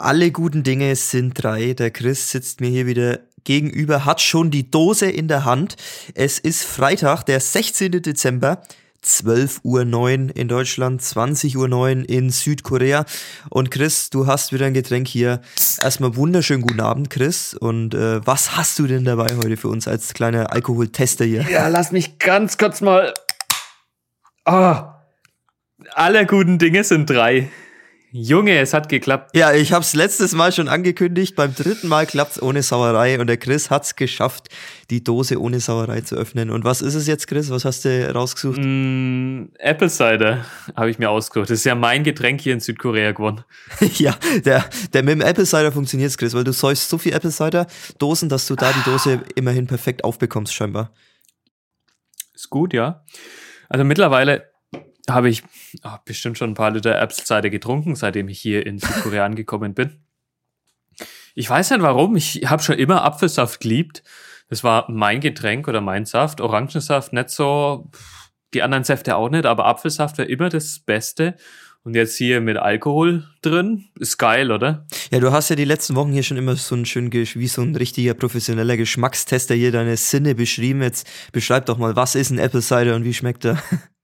Alle guten Dinge sind drei. Der Chris sitzt mir hier wieder gegenüber, hat schon die Dose in der Hand. Es ist Freitag, der 16. Dezember. 12.09 Uhr in Deutschland, 20.09 Uhr in Südkorea. Und Chris, du hast wieder ein Getränk hier. Erstmal wunderschönen guten Abend, Chris. Und äh, was hast du denn dabei heute für uns als kleiner Alkoholtester hier? Ja, lass mich ganz kurz mal. Ah, alle guten Dinge sind drei. Junge, es hat geklappt. Ja, ich habe es letztes Mal schon angekündigt. Beim dritten Mal klappt's ohne Sauerei und der Chris hat's geschafft, die Dose ohne Sauerei zu öffnen. Und was ist es jetzt, Chris? Was hast du rausgesucht? Mm, Apple Cider habe ich mir ausgesucht. Das ist ja mein Getränk hier in Südkorea geworden. ja, der, der mit dem Apple Cider funktioniert's, Chris, weil du säufst so viel Apple Cider Dosen, dass du da die Dose immerhin perfekt aufbekommst, scheinbar. Ist gut, ja. Also mittlerweile habe ich oh, bestimmt schon ein paar Liter Apfelcider getrunken, seitdem ich hier in Südkorea angekommen bin. Ich weiß nicht warum, ich habe schon immer Apfelsaft geliebt. Das war mein Getränk oder mein Saft. Orangensaft nicht so, die anderen Säfte auch nicht, aber Apfelsaft war immer das Beste. Und jetzt hier mit Alkohol drin, ist geil, oder? Ja, du hast ja die letzten Wochen hier schon immer so ein schön, wie so ein richtiger professioneller Geschmackstester hier deine Sinne beschrieben. Jetzt beschreib doch mal, was ist ein Apple Cider und wie schmeckt er?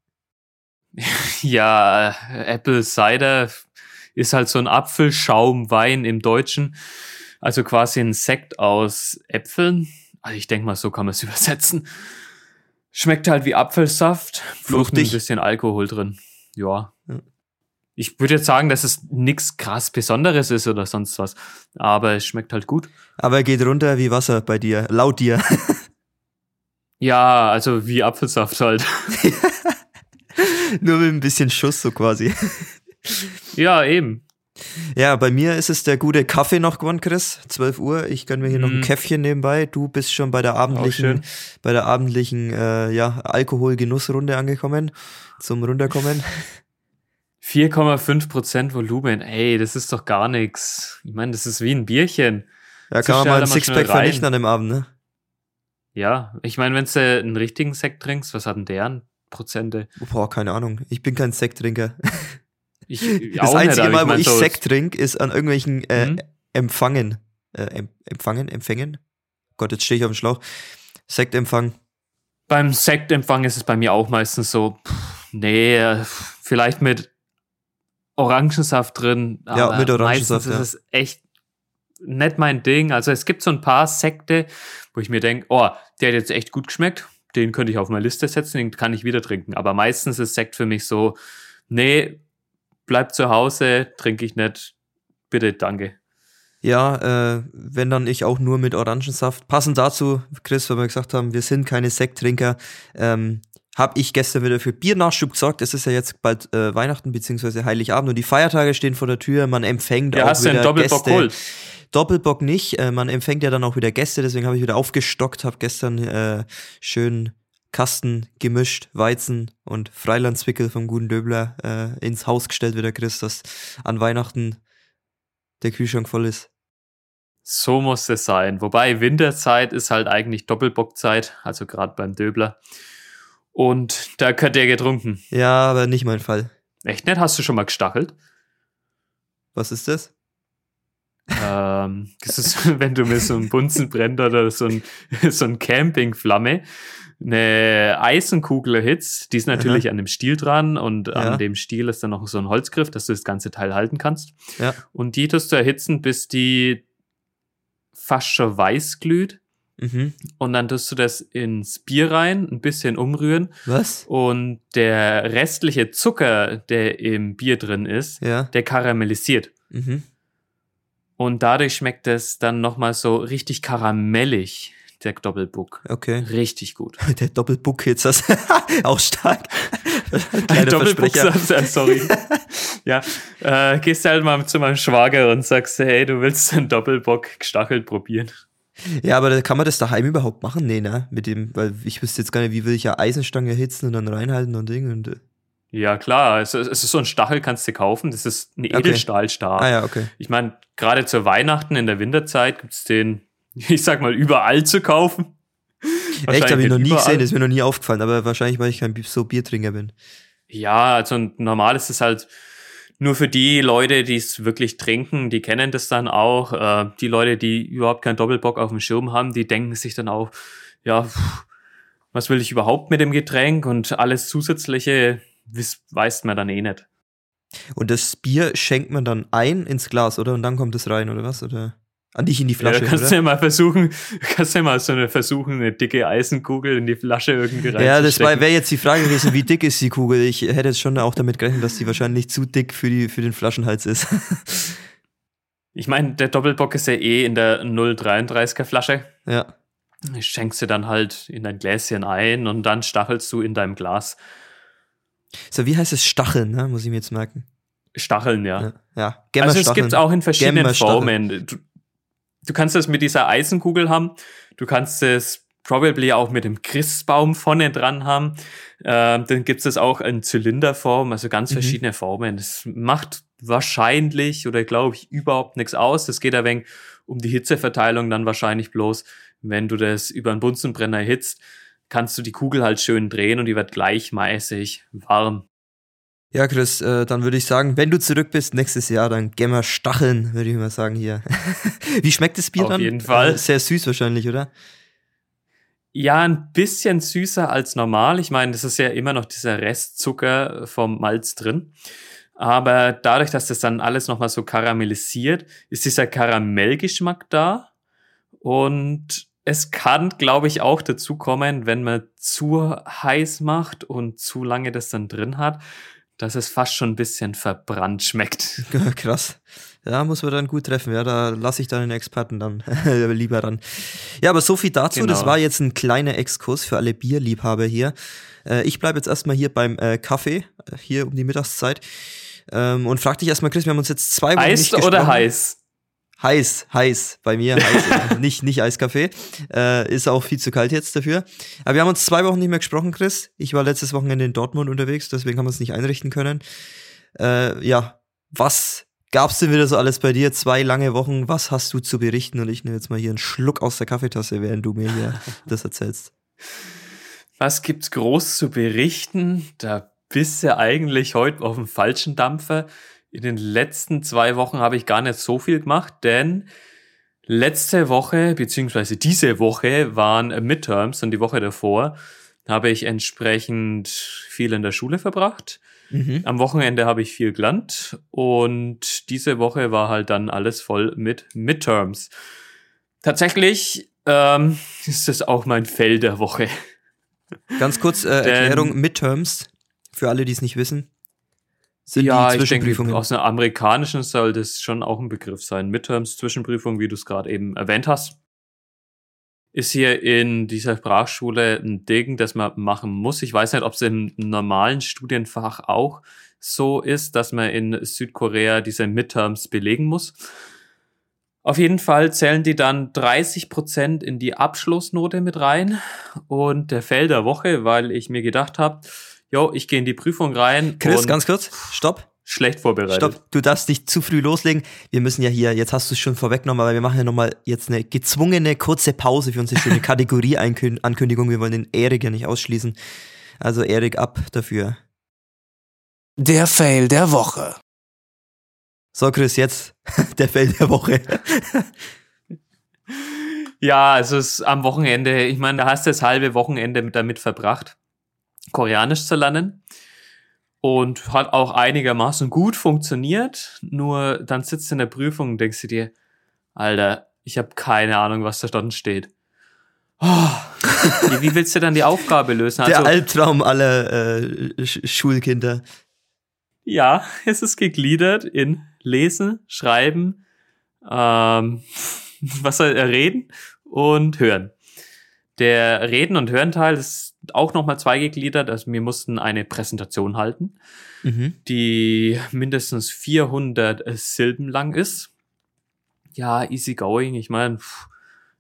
ja, Apple Cider ist halt so ein Apfelschaumwein im Deutschen. Also quasi ein Sekt aus Äpfeln. Also ich denke mal, so kann man es übersetzen. Schmeckt halt wie Apfelsaft, fruchtig, ein bisschen Alkohol drin. Ja. Ich würde jetzt sagen, dass es nichts krass Besonderes ist oder sonst was. Aber es schmeckt halt gut. Aber er geht runter wie Wasser bei dir, laut dir. ja, also wie Apfelsaft halt. Nur mit ein bisschen Schuss so quasi. Ja, eben. Ja, bei mir ist es der gute Kaffee noch geworden, Chris. 12 Uhr. Ich gönne mir hier mm. noch ein mhm. Käffchen nebenbei. Du bist schon bei der abendlichen, bei der abendlichen äh, ja, Alkoholgenussrunde angekommen. Zum Runterkommen. 4,5% Volumen. Ey, das ist doch gar nichts. Ich meine, das ist wie ein Bierchen. Ja, kann man mal ein Sixpack vernichten an dem Abend, ne? Ja, ich meine, wenn du einen richtigen Sekt trinkst, was hat denn der? Prozente. Boah, keine Ahnung. Ich bin kein Sekttrinker. Ich, das einzige Mal, wo ich, Sekt trinke, ist an irgendwelchen äh, hm? Empfangen. Äh, empfangen? Empfängen? Gott, jetzt stehe ich auf dem Schlauch. Sektempfang. Beim Sektempfang ist es bei mir auch meistens so, pff, nee, vielleicht mit Orangensaft drin. ja, mit Orangensaft. Meistens ja. ist es echt nicht mein Ding. Also es gibt so ein paar Sekte, wo ich mir denke, oh, der hat jetzt echt gut geschmeckt den könnte ich auf meine Liste setzen, den kann ich wieder trinken. Aber meistens ist Sekt für mich so, nee, bleib zu Hause, trinke ich nicht, bitte, danke. Ja, äh, wenn dann ich auch nur mit Orangensaft. Passend dazu, Chris, weil wir gesagt haben, wir sind keine Sekttrinker, ähm, habe ich gestern wieder für Biernachschub gesorgt. Es ist ja jetzt bald äh, Weihnachten bzw. Heiligabend und die Feiertage stehen vor der Tür. Man empfängt ja, auch hast wieder du einen Doppelbock. Geholt? Doppelbock nicht. Äh, man empfängt ja dann auch wieder Gäste, deswegen habe ich wieder aufgestockt, habe gestern äh, schön Kasten gemischt, Weizen und Freilandzwickel vom guten Döbler äh, ins Haus gestellt wieder Chris, dass an Weihnachten der Kühlschrank voll ist. So muss es sein. Wobei Winterzeit ist halt eigentlich Doppelbockzeit, also gerade beim Döbler. Und da könnte er getrunken. Ja, aber nicht mein Fall. Echt nett? Hast du schon mal gestachelt? Was ist das? Ähm, das ist, wenn du mit so einem Bunsenbrenner oder so ein, so ein Campingflamme eine Eisenkugel erhitzt, die ist natürlich Aha. an dem Stiel dran und ja. an dem Stiel ist dann noch so ein Holzgriff, dass du das ganze Teil halten kannst. Ja. Und die tust du erhitzen, bis die fast schon weiß glüht. Mhm. Und dann tust du das ins Bier rein, ein bisschen umrühren. Was? Und der restliche Zucker, der im Bier drin ist, ja. der karamellisiert. Mhm. Und dadurch schmeckt es dann nochmal so richtig karamellig, der Doppelbook. Okay. Richtig gut. Der Doppelbook jetzt das auch stark. Ein Doppelbook, sorry. ja, äh, gehst halt mal zu meinem Schwager und sagst, hey, du willst einen Doppelbock gestachelt probieren. Ja, aber kann man das daheim überhaupt machen? Nee, ne? Mit dem, weil ich wüsste jetzt gar nicht, wie will ich ja Eisenstange erhitzen und dann reinhalten und Ding und. Ja, klar. Es, es ist so ein Stachel, kannst du kaufen. Das ist ein Edelstahlstab. Okay. Ah, ja, okay. Ich meine, gerade zur Weihnachten in der Winterzeit gibt's den, ich sag mal, überall zu kaufen. Echt, habe ich noch nie überall. gesehen, ist mir noch nie aufgefallen, aber wahrscheinlich, weil ich kein so Biertrinker bin. Ja, also normal ist es halt Nur für die Leute, die es wirklich trinken, die kennen das dann auch. Äh, die Leute, die überhaupt keinen Doppelbock auf dem Schirm haben, die denken sich dann auch, ja, was will ich überhaupt mit dem Getränk und alles zusätzliche weiß man dann eh nicht. Und das Bier schenkt man dann ein ins Glas, oder? Und dann kommt es rein, oder was? Oder? An dich in die Flasche. Ja, kannst oder? ja mal versuchen, kannst ja mal so eine versuchen, eine dicke Eisenkugel in die Flasche irgendwie rein. Ja, das wäre jetzt die Frage gewesen, wie dick ist die Kugel? Ich hätte jetzt schon auch damit gerechnet, dass die wahrscheinlich zu dick für, die, für den Flaschenhals ist. ich meine, der Doppelbock ist ja eh in der 0,33er Flasche. Ja. Schenkst du dann halt in dein Gläschen ein und dann stachelst du in deinem Glas. So, wie heißt es Stacheln, ne? Muss ich mir jetzt merken. Stacheln, ja. Ja, ja. Also es gibt auch in verschiedenen Formen. Du, du kannst das mit dieser Eisenkugel haben. Du kannst es probably auch mit dem Christbaum vorne dran haben. Ähm, dann gibt es auch in Zylinderform, also ganz mhm. verschiedene Formen. Das macht wahrscheinlich oder glaube ich überhaupt nichts aus. Das geht ein wenig um die Hitzeverteilung dann wahrscheinlich bloß. Wenn du das über einen Bunsenbrenner hitzt, kannst du die Kugel halt schön drehen und die wird gleichmäßig warm. Ja, Chris, äh, dann würde ich sagen, wenn du zurück bist nächstes Jahr, dann gehen wir stacheln, würde ich mal sagen hier. Wie schmeckt das Bier Auf dann? Auf jeden Fall. Äh, sehr süß wahrscheinlich, oder? Ja, ein bisschen süßer als normal. Ich meine, das ist ja immer noch dieser Restzucker vom Malz drin. Aber dadurch, dass das dann alles nochmal so karamellisiert, ist dieser Karamellgeschmack da. Und es kann, glaube ich, auch dazu kommen, wenn man zu heiß macht und zu lange das dann drin hat, dass es fast schon ein bisschen verbrannt schmeckt. Krass. Ja, muss man dann gut treffen. Ja, da lasse ich dann den Experten dann lieber ran. Ja, aber so viel dazu. Genau. Das war jetzt ein kleiner Exkurs für alle Bierliebhaber hier. Äh, ich bleibe jetzt erstmal hier beim äh, Kaffee, äh, hier um die Mittagszeit. Ähm, und frag dich erstmal, Chris, wir haben uns jetzt zwei Wochen Eis nicht gesprochen. oder heiß? Heiß, heiß, bei mir heiß, nicht, nicht Eiskaffee. Äh, ist auch viel zu kalt jetzt dafür. Aber wir haben uns zwei Wochen nicht mehr gesprochen, Chris. Ich war letztes Wochenende in Dortmund unterwegs, deswegen haben wir es nicht einrichten können. Äh, ja, was gab's denn wieder so alles bei dir? Zwei lange Wochen, was hast du zu berichten? Und ich nehme jetzt mal hier einen Schluck aus der Kaffeetasse, während du mir hier das erzählst. Was gibt's groß zu berichten? Da bist du eigentlich heute auf dem falschen Dampfer in den letzten zwei Wochen habe ich gar nicht so viel gemacht, denn letzte Woche, beziehungsweise diese Woche waren Midterms und die Woche davor habe ich entsprechend viel in der Schule verbracht. Mhm. Am Wochenende habe ich viel gelernt und diese Woche war halt dann alles voll mit Midterms. Tatsächlich ähm, ist das auch mein Fell der Woche. Ganz kurz äh, Erklärung, Midterms, für alle, die es nicht wissen sind ja, die Zwischenprüfungen. Ich denke, aus einer amerikanischen soll das schon auch ein Begriff sein. Midterms, Zwischenprüfung, wie du es gerade eben erwähnt hast. Ist hier in dieser Sprachschule ein Ding, das man machen muss. Ich weiß nicht, ob es im normalen Studienfach auch so ist, dass man in Südkorea diese Midterms belegen muss. Auf jeden Fall zählen die dann 30 Prozent in die Abschlussnote mit rein. Und der Fell der Woche, weil ich mir gedacht habe, jo, ich gehe in die Prüfung rein. Chris, ganz kurz, stopp. Schlecht vorbereitet. Stopp, du darfst nicht zu früh loslegen. Wir müssen ja hier, jetzt hast du es schon vorweggenommen, aber wir machen ja nochmal jetzt eine gezwungene kurze Pause für unsere schöne Kategorie-Ankündigung. Wir wollen den Erik ja nicht ausschließen. Also Erik, ab dafür. Der Fail der Woche. So, Chris, jetzt der Fail der Woche. ja, also es ist am Wochenende, ich meine, da hast du das halbe Wochenende damit verbracht. Koreanisch zu lernen. Und hat auch einigermaßen gut funktioniert. Nur dann sitzt du in der Prüfung und denkst du dir, Alter, ich habe keine Ahnung, was da drin steht. Oh, wie willst du dann die Aufgabe lösen? Also, der Albtraum aller äh, Schulkinder. Ja, es ist gegliedert in Lesen, Schreiben, ähm, was soll er reden und hören. Der Reden- und Hörenteil ist auch nochmal zweigegliedert. Also wir mussten eine Präsentation halten, mhm. die mindestens 400 Silben lang ist. Ja, easy going. Ich meine,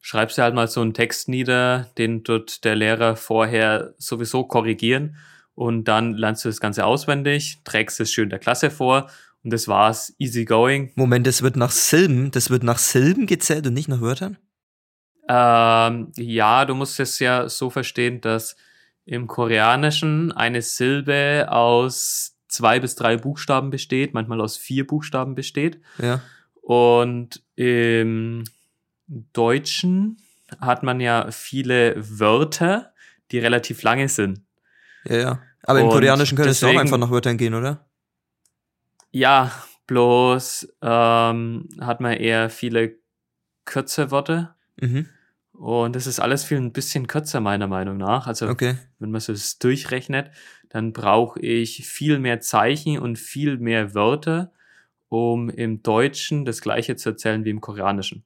schreibst du halt mal so einen Text nieder, den dort der Lehrer vorher sowieso korrigieren und dann lernst du das Ganze auswendig, trägst es schön der Klasse vor und das war's, easy going. Moment, das wird nach Silben, das wird nach Silben gezählt und nicht nach Wörtern? Ähm, ja, du musst es ja so verstehen, dass im Koreanischen eine Silbe aus zwei bis drei Buchstaben besteht, manchmal aus vier Buchstaben besteht. Ja. Und im Deutschen hat man ja viele Wörter, die relativ lange sind. Ja, ja. Aber im Und Koreanischen könntest du auch deswegen- einfach nach Wörtern gehen, oder? Ja, bloß ähm, hat man eher viele kürze Worte. Mhm. Und das ist alles viel ein bisschen kürzer, meiner Meinung nach. Also, Okay. wenn man so das durchrechnet, dann brauche ich viel mehr Zeichen und viel mehr Wörter, um im Deutschen das gleiche zu erzählen wie im Koreanischen.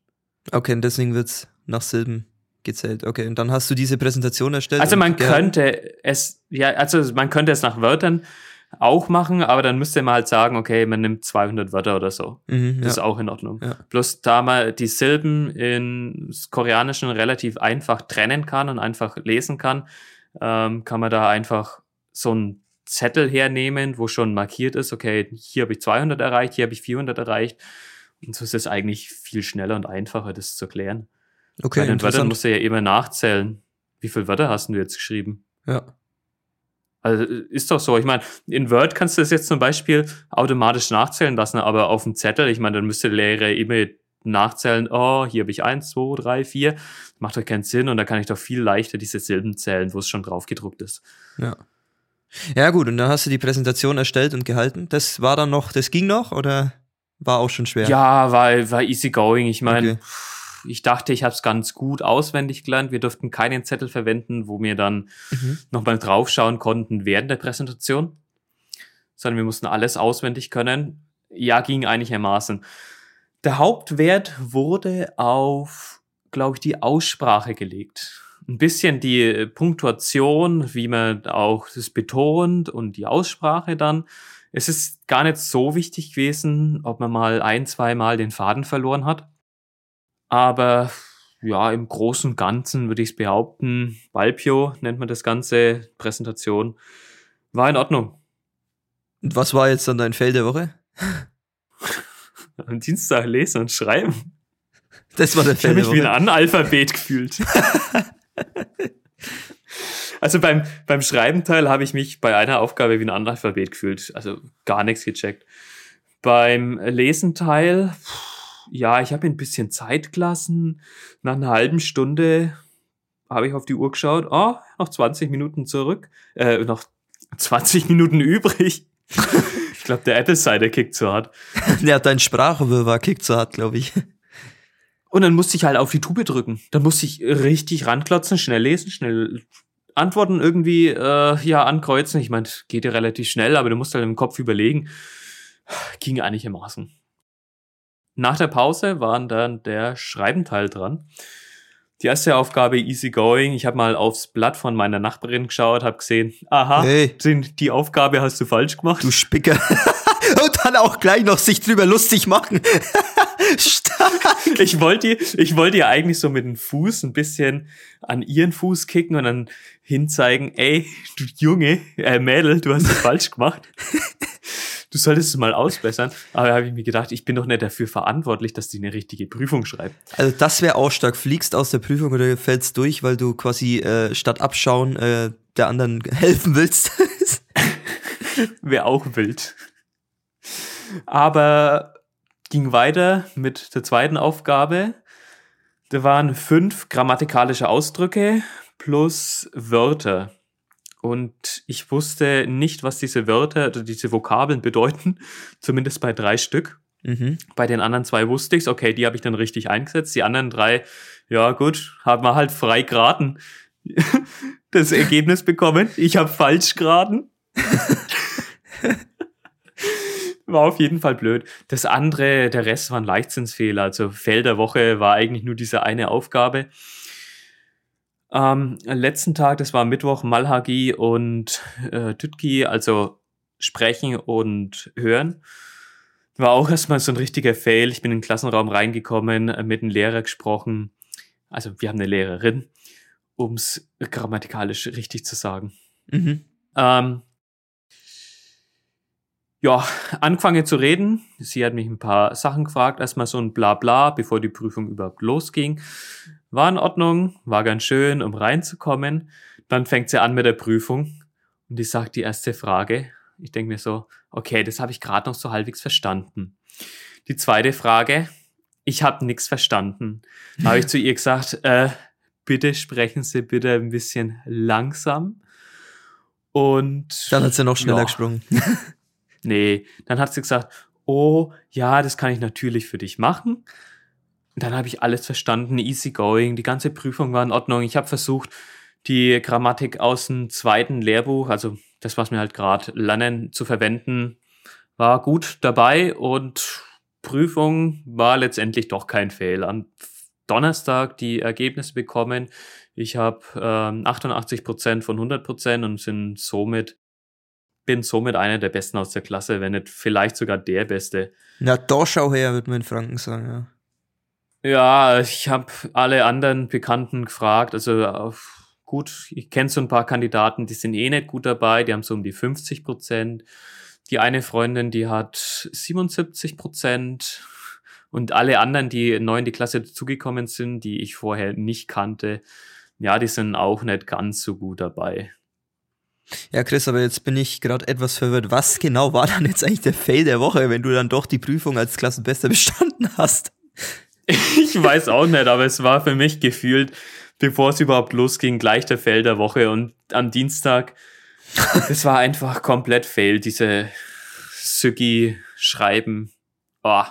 Okay, und deswegen wird's nach Silben gezählt. Okay, und dann hast du diese Präsentation erstellt. Also man könnte es, ja, also man könnte es nach Wörtern auch machen, aber dann müsste man halt sagen, okay, man nimmt 200 Wörter oder so. Mhm, Das ja. ist auch in Ordnung. Ja. Bloß da man die Silben im Koreanischen relativ einfach trennen kann und einfach lesen kann, ähm, kann man da einfach so einen Zettel hernehmen, wo schon markiert ist, okay, hier habe ich 200 erreicht, hier habe ich 400 erreicht. Und so ist es eigentlich viel schneller und einfacher, das zu klären. Okay, Bei den Wörtern musst du ja immer nachzählen. Wie viele Wörter hast du jetzt geschrieben? Ja. Also ist doch so. Ich meine, in Word kannst du das jetzt zum Beispiel automatisch nachzählen lassen, aber auf dem Zettel, ich meine, dann müsste der Lehrer immer nachzählen, oh, hier habe ich eins, zwei, drei, vier. Macht doch keinen Sinn und da kann ich doch viel leichter diese Silben zählen, wo es schon drauf gedruckt ist. Ja. Ja, gut, und dann hast du die Präsentation erstellt und gehalten. Das war dann noch, das ging noch oder war auch schon schwer? Ja, war, war easy going. Ich meine, Okay. Ich dachte, ich habe es ganz gut auswendig gelernt. Wir durften keinen Zettel verwenden, wo wir dann Mhm. nochmal draufschauen konnten während der Präsentation, sondern wir mussten alles auswendig können. Ja, ging einigermaßen. Der Hauptwert wurde auf, glaube ich, die Aussprache gelegt. Ein bisschen die Punktuation, wie man auch das betont und die Aussprache dann. Es ist gar nicht so wichtig gewesen, ob man mal ein, zweimal den Faden verloren hat. Aber ja, im Großen und Ganzen würde ich es behaupten, Balpio nennt man das Ganze, Präsentation, war in Ordnung. Und was war jetzt dann dein Fail der Woche? Am Dienstag lesen und schreiben. Das war der Ich Fail habe der mich wie ein Woche. Analphabet gefühlt. also beim, beim Schreibenteil habe ich mich bei einer Aufgabe wie ein Analphabet gefühlt. Also gar nichts gecheckt. Beim Lesenteil, ja, ich habe mir ein bisschen Zeit gelassen. Nach einer halben Stunde habe ich auf die Uhr geschaut. Oh, noch 20 Minuten zurück. Äh, noch 20 Minuten übrig. ich glaube, der Apple Cider kickt so hart. Ja, dein Sprachwirrwarr kickt so hart, glaube ich. Und dann musste ich halt auf die Tube drücken. Dann musste ich richtig ranklotzen, schnell lesen, schnell Antworten irgendwie äh, ja ankreuzen. Ich meine, geht ja relativ schnell, aber du musst halt im Kopf überlegen. Ging einigermaßen. Nach der Pause waren dann der Schreibenteil dran. Die erste Aufgabe easy going. Ich habe mal aufs Blatt von meiner Nachbarin geschaut, habe gesehen, aha, Hey. die Aufgabe hast du falsch gemacht. Du Spicker. Und dann auch gleich noch sich drüber lustig machen. Stark. Ich wollte ihr, ich wollte ihr eigentlich so mit dem Fuß ein bisschen an ihren Fuß kicken und dann hinzeigen, ey, du Junge, äh, Mädel, du hast es falsch gemacht. Du solltest es mal ausbessern. Aber da habe ich mir gedacht, ich bin doch nicht dafür verantwortlich, dass die eine richtige Prüfung schreibt. Also das wäre auch stark. Fliegst aus der Prüfung oder fällst durch, weil du quasi äh, statt abschauen äh, der anderen helfen willst. Wäre auch wild. Aber ging weiter mit der zweiten Aufgabe. Da waren fünf grammatikalische Ausdrücke plus Wörter. Und ich wusste nicht, was diese Wörter oder diese Vokabeln bedeuten. Zumindest bei drei Stück. mhm. Bei den anderen zwei wusste ich's. Okay, die habe ich dann richtig eingesetzt. Die anderen drei, ja gut, haben wir halt frei geraten. Das Ergebnis bekommen. Ich habe falsch geraten. War auf jeden Fall blöd. Das andere, der Rest waren Leichtsinnsfehler. Also Fell der Woche war eigentlich nur diese eine Aufgabe. Am letzten Tag, das war Mittwoch, Malhagi und äh, Tütki, also sprechen und hören. War auch erstmal so ein richtiger Fail. Ich bin in den Klassenraum reingekommen, äh, mit einem Lehrer gesprochen. Also wir haben eine Lehrerin, ums grammatikalisch richtig zu sagen. Mhm. Ähm, ja, angefangen zu reden. Sie hat mich ein paar Sachen gefragt. Erstmal so ein Blabla, bevor die Prüfung überhaupt losging. War in Ordnung, war ganz schön, um reinzukommen. Dann fängt sie an mit der Prüfung und die sagt die erste Frage. Ich denke mir so, okay, das habe ich gerade noch so halbwegs verstanden. Die zweite Frage, ich habe nichts verstanden. Da habe ich zu ihr gesagt, äh, bitte sprechen Sie bitte ein bisschen langsam. Und Dann hat sie noch schneller Ja. gesprungen. Nee, dann hat sie gesagt, oh, ja, das kann ich natürlich für dich machen. Und dann habe ich alles verstanden, easy going, die ganze Prüfung war in Ordnung. Ich habe versucht, die Grammatik aus dem zweiten Lehrbuch, also das, was wir halt gerade lernen, zu verwenden, war gut dabei und Prüfung war letztendlich doch kein Fail. Am Donnerstag die Ergebnisse bekommen. Ich habe ähm, 88% von 100% und sind somit bin somit einer der Besten aus der Klasse, wenn nicht vielleicht sogar der Beste. Na, da schau her, würde man in Franken sagen, ja. Ja, ich habe alle anderen Bekannten gefragt. Also gut, ich kenne so ein paar Kandidaten, die sind eh nicht gut dabei, die haben so um die 50 Prozent. Die eine Freundin, die hat 77 Prozent. Und alle anderen, die neu in die Klasse dazugekommen sind, die ich vorher nicht kannte, ja, die sind auch nicht ganz so gut dabei. Ja, Chris, aber jetzt bin ich gerade etwas verwirrt. Was genau war dann jetzt eigentlich der Fail der Woche, wenn du dann doch die Prüfung als Klassenbester bestanden hast? Ich weiß auch nicht, aber es war für mich gefühlt, bevor es überhaupt losging, gleich der Fail der Woche. Und am Dienstag, es war einfach komplett Fail, diese Süggi-Schreiben. Oh,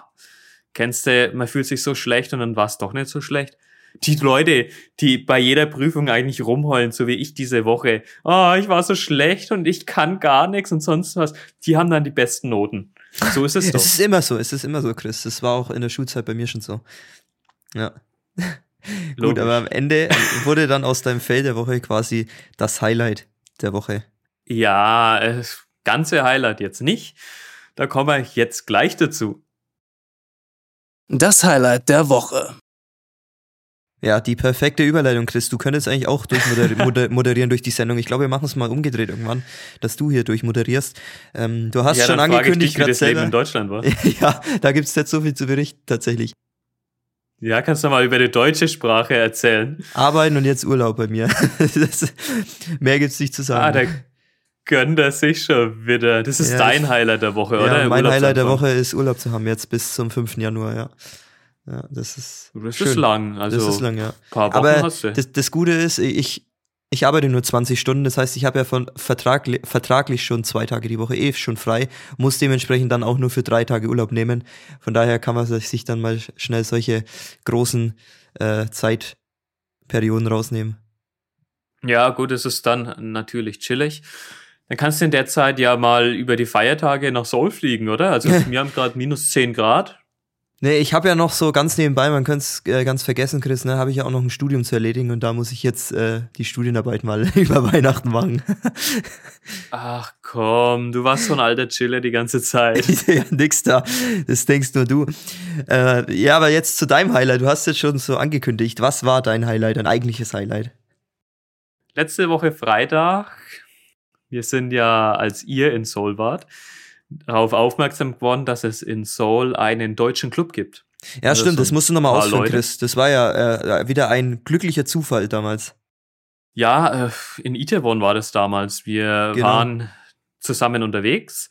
kennst du, man fühlt sich so schlecht und dann war es doch nicht so schlecht. Die Leute, die bei jeder Prüfung eigentlich rumheulen, so wie ich diese Woche, oh, ich war so schlecht und ich kann gar nichts und sonst was, die haben dann die besten Noten. So ist es doch. Es ist immer so, es ist immer so, Chris. Das war auch in der Schulzeit bei mir schon so. Ja. Gut, aber am Ende wurde dann aus deinem Fail der Woche quasi das Highlight der Woche. Ja, äh, ganze Highlight jetzt nicht. Da kommen wir jetzt gleich dazu. Das Highlight der Woche. Ja, die perfekte Überleitung, Chris. Du könntest eigentlich auch durchmoderieren moder moderieren durch die Sendung. Ich glaube, wir machen es mal umgedreht irgendwann, dass du hier durchmoderierst. Ähm, du hast ja, schon angekündigt, dich, wie das Leben in selber. Deutschland war. ja, da gibt's nicht so viel zu berichten, tatsächlich. Ja, kannst du mal über die deutsche Sprache erzählen? Arbeiten und jetzt Urlaub bei mir. das, mehr gibt's nicht zu Ah, sagen. da gönnt er sich schon wieder. Das ist Ja, dein Highlight der Woche, ja, oder? mein Highlight der. Woche ist Urlaub zu haben, jetzt bis zum 5. Januar, ja. Ja, das ist. Das schön. ist lang. Also das ist lang, ja. paar Wochen Aber hast du. das, das Gute ist, ich, ich arbeite nur 20 Stunden, das heißt, ich habe ja von vertragli vertraglich schon zwei Tage die Woche eh schon frei, muss dementsprechend dann auch nur für drei Tage Urlaub nehmen. Von daher kann man sich dann mal schnell solche großen äh, Zeitperioden rausnehmen. Ja, gut, es ist dann natürlich chillig. Dann kannst du in der Zeit ja mal über die Feiertage nach Seoul fliegen, oder? Also wir haben gerade minus 10 Grad. Nee, ich habe ja noch so ganz nebenbei, man könnte es äh, ganz vergessen, Chris, ne, habe ich ja auch noch ein Studium zu erledigen und da muss ich jetzt äh, die Studienarbeit mal über Weihnachten machen. Ach komm, du warst so ein alter Chiller die ganze Zeit. ja, nix da. Das denkst nur du. Äh, ja, aber jetzt zu deinem Highlight. Du hast jetzt schon so angekündigt. Was war dein Highlight, dein eigentliches Highlight? Letzte Woche Freitag, wir sind ja, als ihr in Seoul wart, darauf aufmerksam geworden, dass es in Seoul einen deutschen Club gibt. Ja, Also stimmt, das musst du nochmal ausführen, Leute. Chris. Das war ja äh, wieder ein glücklicher Zufall damals. Ja, äh, in Itaewon war das damals. Wir Genau. waren zusammen unterwegs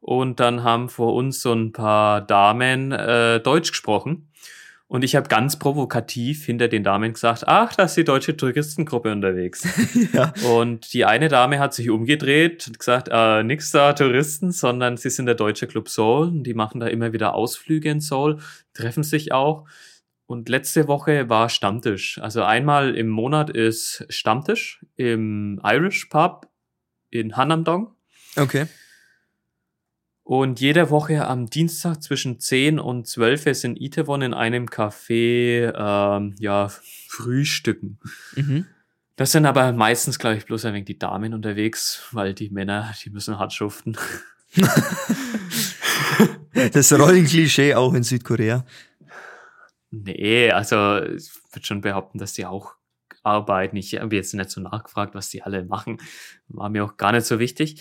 und dann haben vor uns so ein paar Damen äh, Deutsch gesprochen. Und ich habe ganz provokativ hinter den Damen gesagt, ach, da ist die deutsche Touristengruppe unterwegs. ja. Und die eine Dame hat sich umgedreht und gesagt, äh, nix da Touristen, sondern sie sind der Deutsche Club Seoul und die machen da immer wieder Ausflüge in Seoul, treffen sich auch. Und letzte Woche war Stammtisch. Also einmal im Monat ist Stammtisch im Irish Pub in Hanamdong. Okay. Und jede Woche am Dienstag zwischen 10 und 12 ist in Itaewon in einem Café ähm, ja, Frühstücken. Mhm. Das sind aber meistens, glaube ich, bloß ein wenig die Damen unterwegs, weil die Männer, die müssen hart schuften. Das Rollenklischee auch in Südkorea. Nee, also ich würde schon behaupten, dass die auch arbeiten. Ich habe jetzt nicht so nachgefragt, was die alle machen. War mir auch gar nicht so wichtig.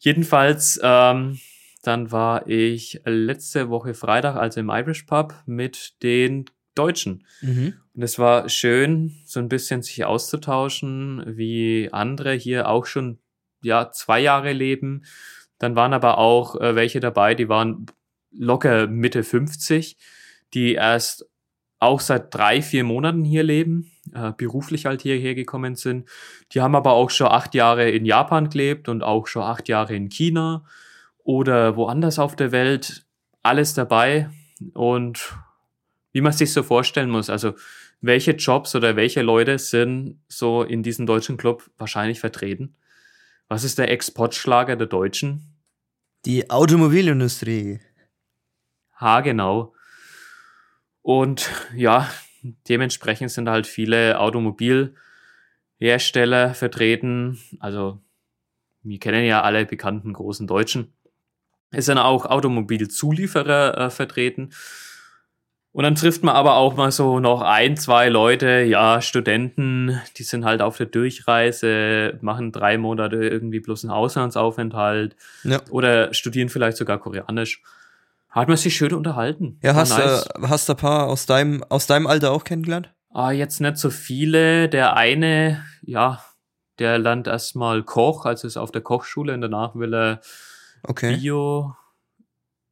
Jedenfalls, ähm, dann war ich letzte Woche Freitag, also im Irish Pub, mit den Deutschen. Mhm. Und es war schön, so ein bisschen sich auszutauschen, wie andere hier auch schon ja zwei Jahre leben, Dann waren aber auch äh, welche dabei, die waren locker Mitte 50, die erst auch seit drei, vier Monaten hier leben, äh, beruflich halt hierher gekommen sind. Die haben aber auch schon acht Jahre in Japan gelebt und auch schon acht Jahre in China oder woanders auf der Welt. Alles dabei und wie man sich so vorstellen muss. Also welche Jobs oder welche Leute sind so in diesem deutschen Club wahrscheinlich vertreten? Was ist der Exportschlager der Deutschen? Die Automobilindustrie. Ha, genau. Und ja, dementsprechend sind halt viele Automobilhersteller vertreten. Also wir kennen ja alle bekannten großen Deutschen. Es sind auch Automobilzulieferer äh, vertreten. Und dann trifft man aber auch mal so noch ein, zwei Leute, ja, Studenten, die sind halt auf der Durchreise, machen drei Monate irgendwie bloß einen Auslandsaufenthalt Ja. oder studieren vielleicht sogar Koreanisch. Hat man sich schön unterhalten. Ja, War hast, nice. äh, hast du ein paar aus deinem, aus deinem Alter auch kennengelernt? Ah, jetzt nicht so viele. Der eine, ja, der lernt erstmal Koch, also ist auf der Kochschule und danach will er Okay.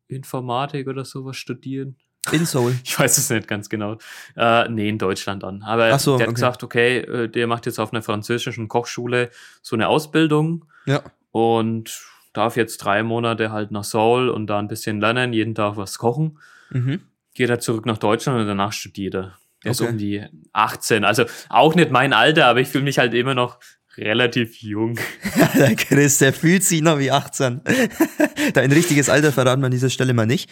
Bioinformatik oder sowas studieren. In Seoul. Ich weiß es nicht ganz genau. Äh, nee, in Deutschland dann. Aber so, der hat okay. gesagt, okay, äh, der macht jetzt auf einer französischen Kochschule so eine Ausbildung Ja. und darf jetzt drei Monate halt nach Seoul und da ein bisschen lernen, jeden Tag was kochen. Mhm. Geht er zurück nach Deutschland und danach studiert er. Der ist Okay. um die 18. Also auch nicht mein Alter, aber ich fühle mich halt immer noch relativ jung. der Chris, der fühlt sich noch wie 18. Dein richtiges Alter verraten wir an dieser Stelle mal nicht.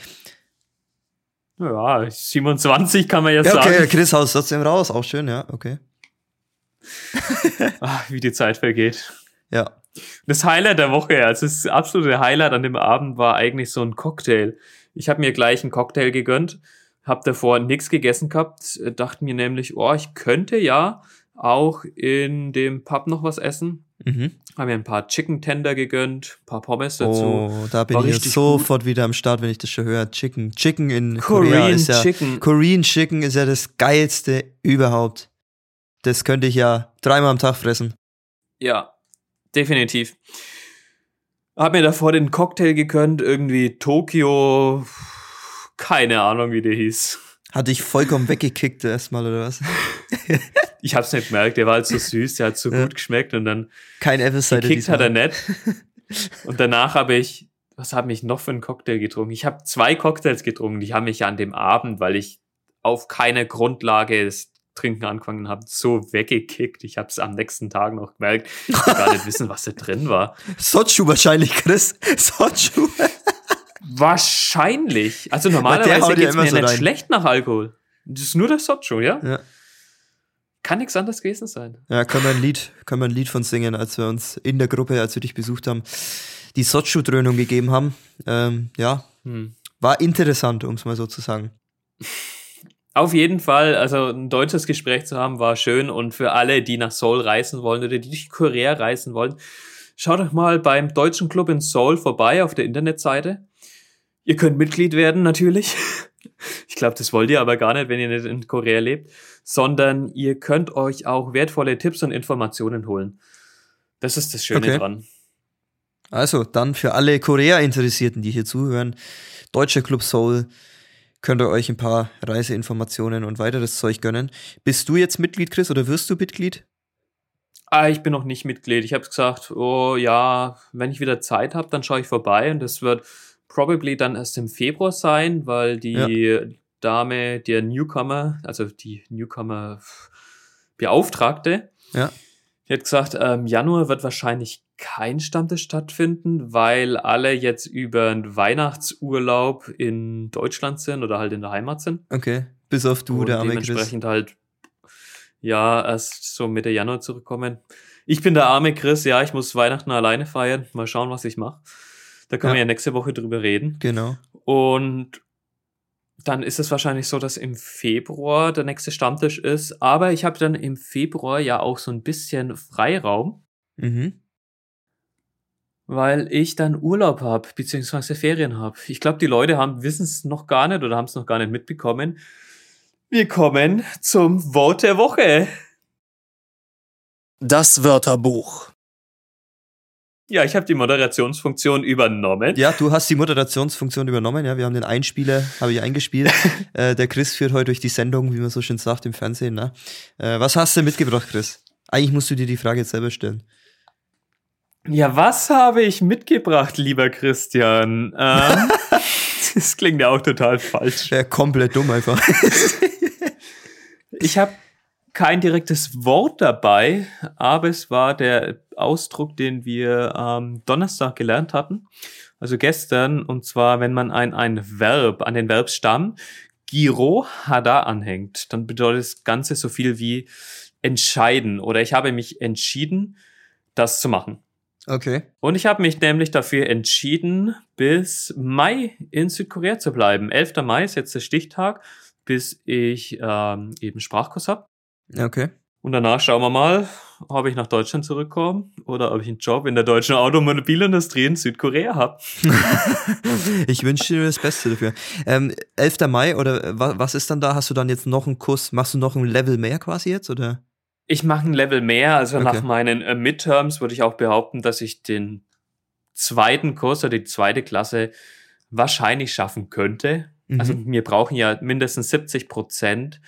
Ja, 27 kann man jetzt Ja, okay, sagen. Chris haut trotzdem raus. Auch schön, ja, okay. Ach, wie die Zeit vergeht. Ja. Das Highlight der Woche, also das absolute Highlight an dem Abend war eigentlich so ein Cocktail. Ich habe mir gleich einen Cocktail gegönnt, habe davor nichts gegessen gehabt, dachte mir nämlich, oh, ich könnte ja auch in dem Pub noch was essen. Mhm. Habe mir ein paar Chicken Tender gegönnt, ein paar Pommes dazu. Oh, da bin War ich sofort wieder am Start, wenn ich das schon höre. Chicken. Chicken in Korea Korean ist ja. Chicken. Korean Chicken ist ja das geilste überhaupt. Das könnte ich ja dreimal am Tag fressen. Ja, definitiv. Hab mir davor den Cocktail gegönnt, irgendwie Tokio, keine Ahnung, wie der hieß. Hatte ich vollkommen weggekickt erstmal, oder was? Ich hab's nicht gemerkt, der war halt so süß, der hat so Ja. gut geschmeckt und dann Kein Apple Cider gekickt hat er nicht. Und danach habe ich, was habe ich noch für einen Cocktail getrunken? Ich habe zwei Cocktails getrunken, die haben mich ja an dem Abend, weil ich auf keiner Grundlage das Trinken angefangen habe, so weggekickt. Ich habe es am nächsten Tag noch gemerkt. Ich will gar nicht wissen, was da drin war. Sochu wahrscheinlich, Chris. Sochu. Wahrscheinlich. Also normalerweise geht's immer mir so nicht rein. schlecht nach Alkohol. Das ist nur der Socho, ja? Ja. Kann nichts anderes gewesen sein. Ja, können wir ein Lied, können wir ein Lied von singen, als wir uns in der Gruppe, als wir dich besucht haben, die Sochu-Dröhnung gegeben haben. Ähm, ja, Hm. war interessant, um es mal so zu sagen. Auf jeden Fall, also ein deutsches Gespräch zu haben, war schön. Und für alle, die nach Seoul reisen wollen oder die durch Korea reisen wollen, schaut doch mal beim Deutschen Club in Seoul vorbei auf der Internetseite. Ihr könnt Mitglied werden, natürlich. Ich glaube, das wollt ihr aber gar nicht, wenn ihr nicht in Korea lebt, sondern ihr könnt euch auch wertvolle Tipps und Informationen holen. Das ist das Schöne Okay. dran. Also, dann für alle Korea-Interessierten, die hier zuhören, Deutscher Club Seoul, könnt ihr euch ein paar Reiseinformationen und weiteres Zeug gönnen. Bist du jetzt Mitglied, Chris, oder wirst du Mitglied? Ah, ich bin noch nicht Mitglied. Ich habe gesagt, oh ja, wenn ich wieder Zeit habe, dann schaue ich vorbei und das wird probably dann erst im Februar sein, weil die Dame, der Newcomer, also die Newcomer Beauftragte, Ja. die hat gesagt, ähm, Januar wird wahrscheinlich kein Stammtisch stattfinden, weil alle jetzt über einen Weihnachtsurlaub in Deutschland sind oder halt in der Heimat sind. Okay. Bis auf du, und der arme Chris. dementsprechend halt, ja, erst so Mitte Januar zurückkommen. Ich bin der arme Chris, ja, ich muss Weihnachten alleine feiern. Mal schauen, was ich mache. Da können Ja. wir ja nächste Woche drüber reden. Genau. Und dann ist es wahrscheinlich so, dass im Februar der nächste Stammtisch ist. Aber ich habe dann im Februar ja auch so ein bisschen Freiraum, Mhm. weil ich dann Urlaub habe, beziehungsweise Ferien habe. Ich glaube, die Leute haben wissen es noch gar nicht oder haben es noch gar nicht mitbekommen. Wir kommen zum Wort der Woche. Das Wörterbuch. Ja, ich habe die Moderationsfunktion übernommen. Ja, du hast die Moderationsfunktion übernommen. Ja, wir haben den Einspieler, habe ich eingespielt. äh, der Chris führt heute durch die Sendung, wie man so schön sagt im Fernsehen. Ne? Äh, was hast du mitgebracht, Chris? Eigentlich musst du dir die Frage jetzt selber stellen. Ja, was habe ich mitgebracht, lieber Christian? Ähm, das klingt ja auch total falsch. Ja, komplett dumm einfach. ich habe kein direktes Wort dabei, aber es war der Ausdruck, den wir am Donnerstag gelernt hatten. Also gestern, und zwar, wenn man ein, ein Verb an den Verbstamm Giro Hada anhängt, dann bedeutet das Ganze so viel wie entscheiden oder ich habe mich entschieden, das zu machen. Okay. Und ich habe mich nämlich dafür entschieden, bis Mai in Südkorea zu bleiben. 11. Mai ist jetzt der Stichtag, bis ich ähm, eben Sprachkurs habe. Okay. Und danach schauen wir mal, ob ich nach Deutschland zurückkomme oder ob ich einen Job in der deutschen Automobilindustrie in Südkorea habe. ich wünsche dir das Beste dafür. Ähm, 11. Mai oder was ist dann da? Hast du dann jetzt noch einen Kurs? Machst du noch ein Level mehr quasi jetzt oder? Ich mache ein Level mehr. Also okay. nach meinen äh, Midterms würde ich auch behaupten, dass ich den zweiten Kurs oder die zweite Klasse wahrscheinlich schaffen könnte. Mhm. Also wir brauchen ja mindestens 70 Prozent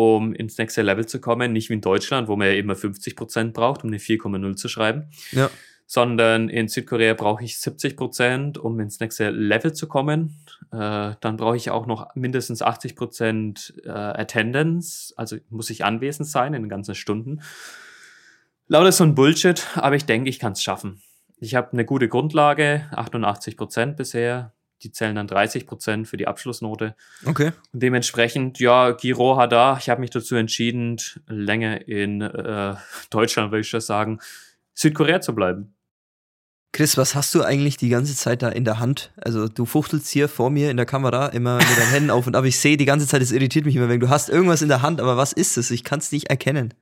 um ins nächste Level zu kommen. Nicht wie in Deutschland, wo man ja immer 50 Prozent braucht, um eine 4,0 zu schreiben. Ja. Sondern in Südkorea brauche ich 70 Prozent, um ins nächste Level zu kommen. Äh, dann brauche ich auch noch mindestens 80 Prozent äh, Attendance, also muss ich anwesend sein in den ganzen Stunden. Lauter so ein Bullshit, aber ich denke, ich kann es schaffen. Ich habe eine gute Grundlage, 88 Prozent bisher die zählen dann 30 Prozent für die Abschlussnote. Okay. Und dementsprechend, ja, Giro hat da, ich habe mich dazu entschieden, länger in äh, Deutschland, würde ich schon sagen, Südkorea zu bleiben. Chris, was hast du eigentlich die ganze Zeit da in der Hand? Also du fuchtelst hier vor mir in der Kamera immer mit deinen Händen auf und ab. Ich sehe die ganze Zeit, es irritiert mich immer, wenn du hast irgendwas in der Hand, aber was ist es? Ich kann es nicht erkennen.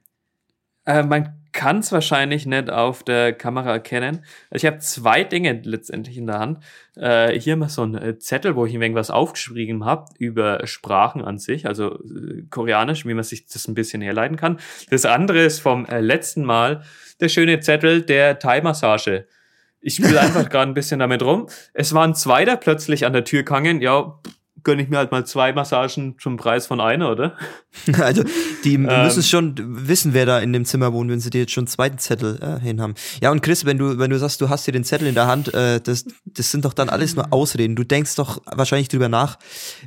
Äh, man kann es wahrscheinlich nicht auf der Kamera erkennen. Ich habe zwei Dinge letztendlich in der Hand. Äh, hier mal so ein äh, Zettel, wo ich ihm irgendwas aufgeschrieben habe über Sprachen an sich, also äh, Koreanisch, wie man sich das ein bisschen herleiten kann. Das andere ist vom äh, letzten Mal der schöne Zettel der Thai-Massage. Ich spiele einfach gerade ein bisschen damit rum. Es waren zwei da plötzlich an der Tür gehangen. Ja, gönne ich mir halt mal zwei Massagen zum Preis von einer, oder? Also, die ähm, müssen schon wissen, wer da in dem Zimmer wohnt, wenn sie dir jetzt schon einen zweiten Zettel äh, hin haben. Ja, und Chris, wenn du, wenn du sagst, du hast hier den Zettel in der Hand, äh, das, das sind doch dann alles nur Ausreden. Du denkst doch wahrscheinlich drüber nach,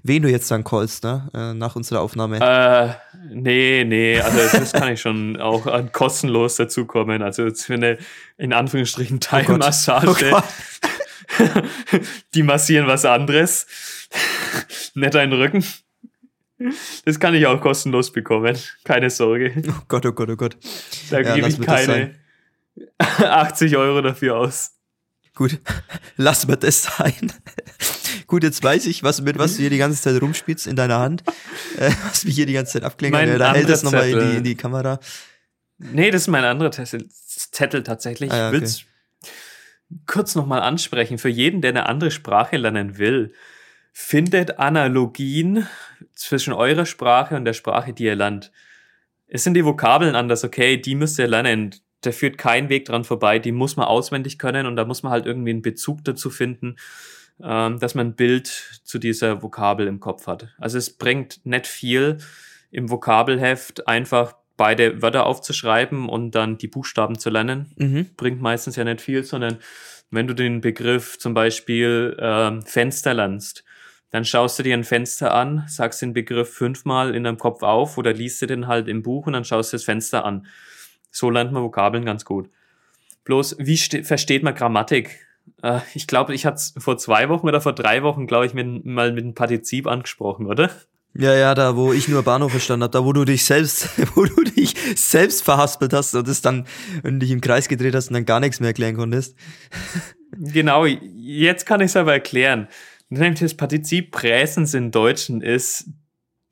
wen du jetzt dann callst, ne? Äh, nach unserer Aufnahme. Äh, nee, nee, also das kann ich schon auch kostenlos dazukommen. Also für eine, in Anführungsstrichen, Teilmassage. Oh oh die massieren was anderes. Nicht deinen Rücken. Das kann ich auch kostenlos bekommen. Keine Sorge. Oh Gott, oh Gott, oh Gott. Da ja, gebe ich keine 80 Euro dafür aus. Gut, lass mir das sein. Gut, jetzt weiß ich, was, mit was du hier die ganze Zeit rumspielst in deiner Hand. Äh, was mich hier die ganze Zeit abklingelt. Ja, da hält das nochmal in die, in die Kamera. Nee, das ist mein anderer Zettel tatsächlich. Ah, ja, okay. Ich will es kurz nochmal ansprechen. Für jeden, der eine andere Sprache lernen will, findet Analogien zwischen eurer Sprache und der Sprache, die ihr lernt. Es sind die Vokabeln anders, okay, die müsst ihr lernen. Da führt kein Weg dran vorbei, die muss man auswendig können und da muss man halt irgendwie einen Bezug dazu finden, ähm, dass man ein Bild zu dieser Vokabel im Kopf hat. Also es bringt nicht viel im Vokabelheft einfach beide Wörter aufzuschreiben und dann die Buchstaben zu lernen. Mhm. Bringt meistens ja nicht viel, sondern wenn du den Begriff zum Beispiel ähm, Fenster lernst, dann schaust du dir ein Fenster an, sagst den Begriff fünfmal in deinem Kopf auf oder liest du den halt im Buch und dann schaust du das Fenster an. So lernt man Vokabeln ganz gut. Bloß, wie versteht man Grammatik? Äh, ich glaube, ich hatte es vor zwei Wochen oder vor drei Wochen, glaube ich, mit, mal mit einem Partizip angesprochen, oder? Ja, ja, da wo ich nur Bahnhof verstanden habe, da wo du dich selbst, wo du dich selbst verhaspelt hast und es dann und dich im Kreis gedreht hast und dann gar nichts mehr erklären konntest. Genau, jetzt kann ich es aber erklären. Nämlich das Partizip Präsens in Deutschen ist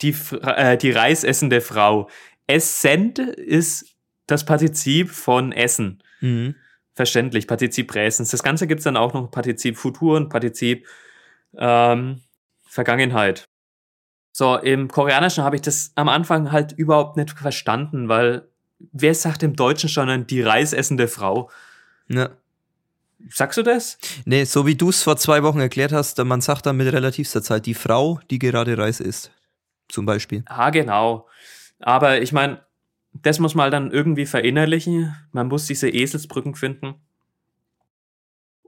die, äh, die reisessende Frau. Essent ist das Partizip von Essen. Mhm. Verständlich, Partizip Präsens. Das Ganze gibt's dann auch noch Partizip Futur und Partizip ähm, Vergangenheit. So, im Koreanischen habe ich das am Anfang halt überhaupt nicht verstanden, weil wer sagt im Deutschen schon die reisessende Frau? Ja. Sagst du das? Nee, so wie du es vor zwei Wochen erklärt hast, man sagt dann mit relativster Zeit die Frau, die gerade Reis isst. Zum Beispiel. Ah, genau. Aber ich meine, das muss man dann irgendwie verinnerlichen. Man muss diese Eselsbrücken finden.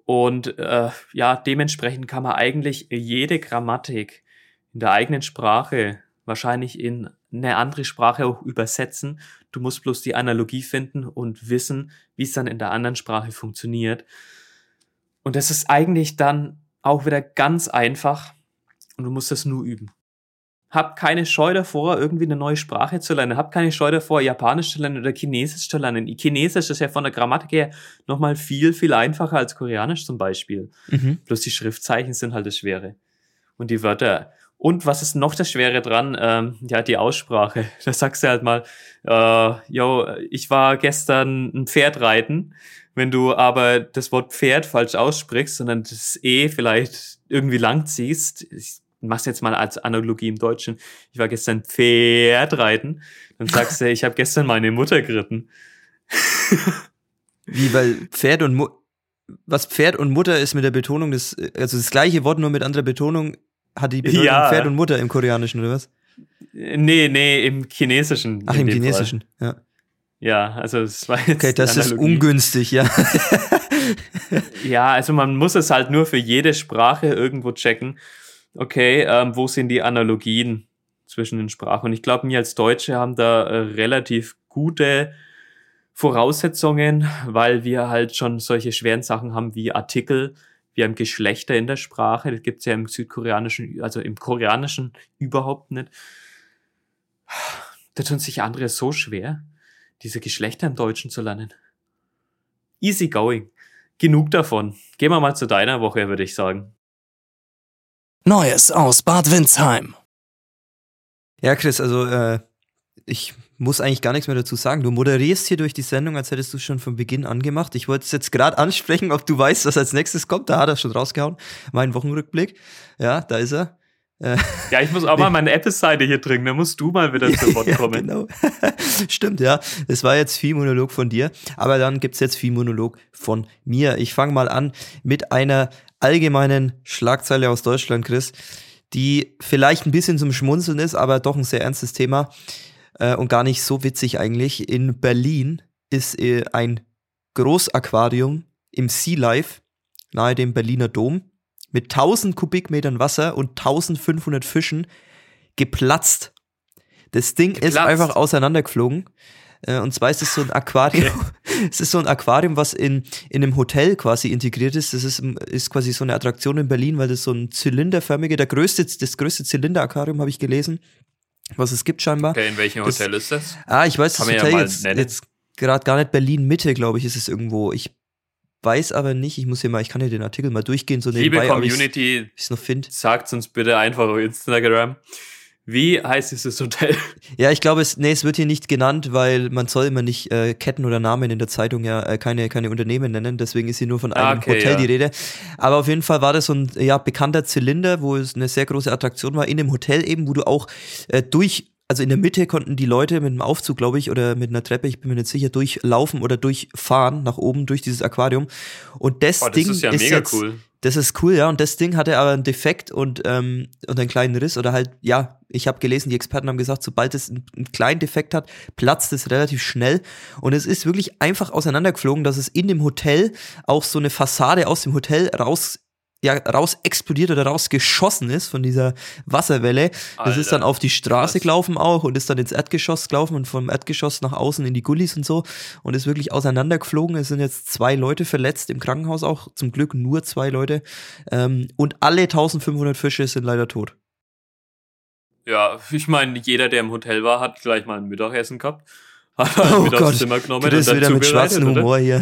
Und äh, ja, dementsprechend kann man eigentlich jede Grammatik in der eigenen Sprache wahrscheinlich in eine andere Sprache auch übersetzen. Du musst bloß die Analogie finden und wissen, wie es dann in der anderen Sprache funktioniert. Und das ist eigentlich dann auch wieder ganz einfach und du musst das nur üben. Hab keine Scheu davor, irgendwie eine neue Sprache zu lernen. Hab keine Scheu davor, Japanisch zu lernen oder Chinesisch zu lernen. Chinesisch ist ja von der Grammatik her nochmal viel, viel einfacher als Koreanisch zum Beispiel. Mhm. Bloß die Schriftzeichen sind halt das Schwere. Und die Wörter. Und was ist noch das Schwere dran? Ähm, ja, die Aussprache. Da sagst du halt mal, äh, yo, ich war gestern ein Pferd reiten. Wenn du aber das Wort Pferd falsch aussprichst, sondern das E vielleicht irgendwie lang ziehst, ich mach's jetzt mal als Analogie im Deutschen, ich war gestern Pferd reiten, dann sagst du, ich habe gestern meine Mutter geritten. Wie, weil Pferd und Mu was Pferd und Mutter ist mit der Betonung des, also das gleiche Wort nur mit anderer Betonung, hat die Betonung ja. Pferd und Mutter im Koreanischen, oder was? Nee, nee, im Chinesischen. Ach, im Chinesischen, Fall. ja. Ja, also es war jetzt. Okay, das ist ungünstig, ja. ja, also man muss es halt nur für jede Sprache irgendwo checken okay, ähm, wo sind die Analogien zwischen den Sprachen? Und ich glaube, wir als Deutsche haben da äh, relativ gute Voraussetzungen, weil wir halt schon solche schweren Sachen haben wie Artikel, wir haben Geschlechter in der Sprache, das gibt's ja im südkoreanischen, also im koreanischen überhaupt nicht. Da tun sich andere so schwer, diese Geschlechter im Deutschen zu lernen. Easy going. Genug davon. Gehen wir mal zu deiner Woche, würde ich sagen. Neues aus Bad Windsheim. Ja, Chris, also äh, ich muss eigentlich gar nichts mehr dazu sagen. Du moderierst hier durch die Sendung, als hättest du es schon von Beginn an gemacht. Ich wollte es jetzt gerade ansprechen, ob du weißt, was als nächstes kommt. Da hat er schon rausgehauen. Mein Wochenrückblick. Ja, da ist er. Ja, ich muss auch mal meine Apple-Seite hier trinken, da musst du mal wieder zu Wort ja, kommen. Genau. Stimmt, ja. Es war jetzt viel Monolog von dir, aber dann gibt's jetzt viel Monolog von mir. Ich fange mal an mit einer allgemeinen Schlagzeile aus Deutschland, Chris, die vielleicht ein bisschen zum Schmunzeln ist, aber doch ein sehr ernstes Thema äh, und gar nicht so witzig eigentlich. In Berlin ist äh, ein Großaquarium im Sea Life nahe dem Berliner Dom mit 1000 Kubikmetern Wasser und 1500 Fischen geplatzt. Das Ding geplatzt. ist einfach auseinandergeflogen. Äh, und zwar ist es so ein Aquarium. Okay. es ist so ein Aquarium, was in, in einem Hotel quasi integriert ist. Das ist, ist quasi so eine Attraktion in Berlin, weil das so ein zylinderförmige, der größte, das größte Zylinder-Aquarium habe ich gelesen, was es gibt scheinbar. Okay, in welchem das, Hotel ist das? Ah, ich weiß Kann das Hotel ja jetzt, jetzt gerade gar nicht Berlin Mitte, glaube ich, ist es irgendwo. Ich weiß aber nicht, ich muss hier mal, ich kann hier den Artikel mal durchgehen, so nebenbei, Liebe Community, ich es noch finde. Sagt uns bitte einfach auf Instagram. Wie heißt dieses Hotel? Ja, ich glaube, es, nee, es wird hier nicht genannt, weil man soll immer nicht äh, Ketten oder Namen in der Zeitung ja äh, keine, keine Unternehmen nennen. Deswegen ist hier nur von einem okay, Hotel ja. die Rede. Aber auf jeden Fall war das so ein ja, bekannter Zylinder, wo es eine sehr große Attraktion war, in dem Hotel eben, wo du auch äh, durch also in der Mitte konnten die Leute mit einem Aufzug, glaube ich, oder mit einer Treppe, ich bin mir nicht sicher, durchlaufen oder durchfahren nach oben durch dieses Aquarium. Und das, oh, das Ding ist, ja ist jetzt, cool. Das ist cool, ja. Und das Ding hatte aber einen Defekt und, ähm, und einen kleinen Riss oder halt, ja, ich habe gelesen, die Experten haben gesagt, sobald es einen, einen kleinen Defekt hat, platzt es relativ schnell. Und es ist wirklich einfach auseinandergeflogen, dass es in dem Hotel auch so eine Fassade aus dem Hotel raus ja raus explodiert oder rausgeschossen ist von dieser Wasserwelle. Alter, das ist dann auf die Straße krass. gelaufen auch und ist dann ins Erdgeschoss gelaufen und vom Erdgeschoss nach außen in die Gullis und so und ist wirklich auseinandergeflogen. Es sind jetzt zwei Leute verletzt im Krankenhaus auch, zum Glück nur zwei Leute. Ähm, und alle 1500 Fische sind leider tot. Ja, ich meine, jeder, der im Hotel war, hat gleich mal ein Mittagessen gehabt. Hat halt oh Gott, genommen. Das ist wieder mit schwarzem Humor hier.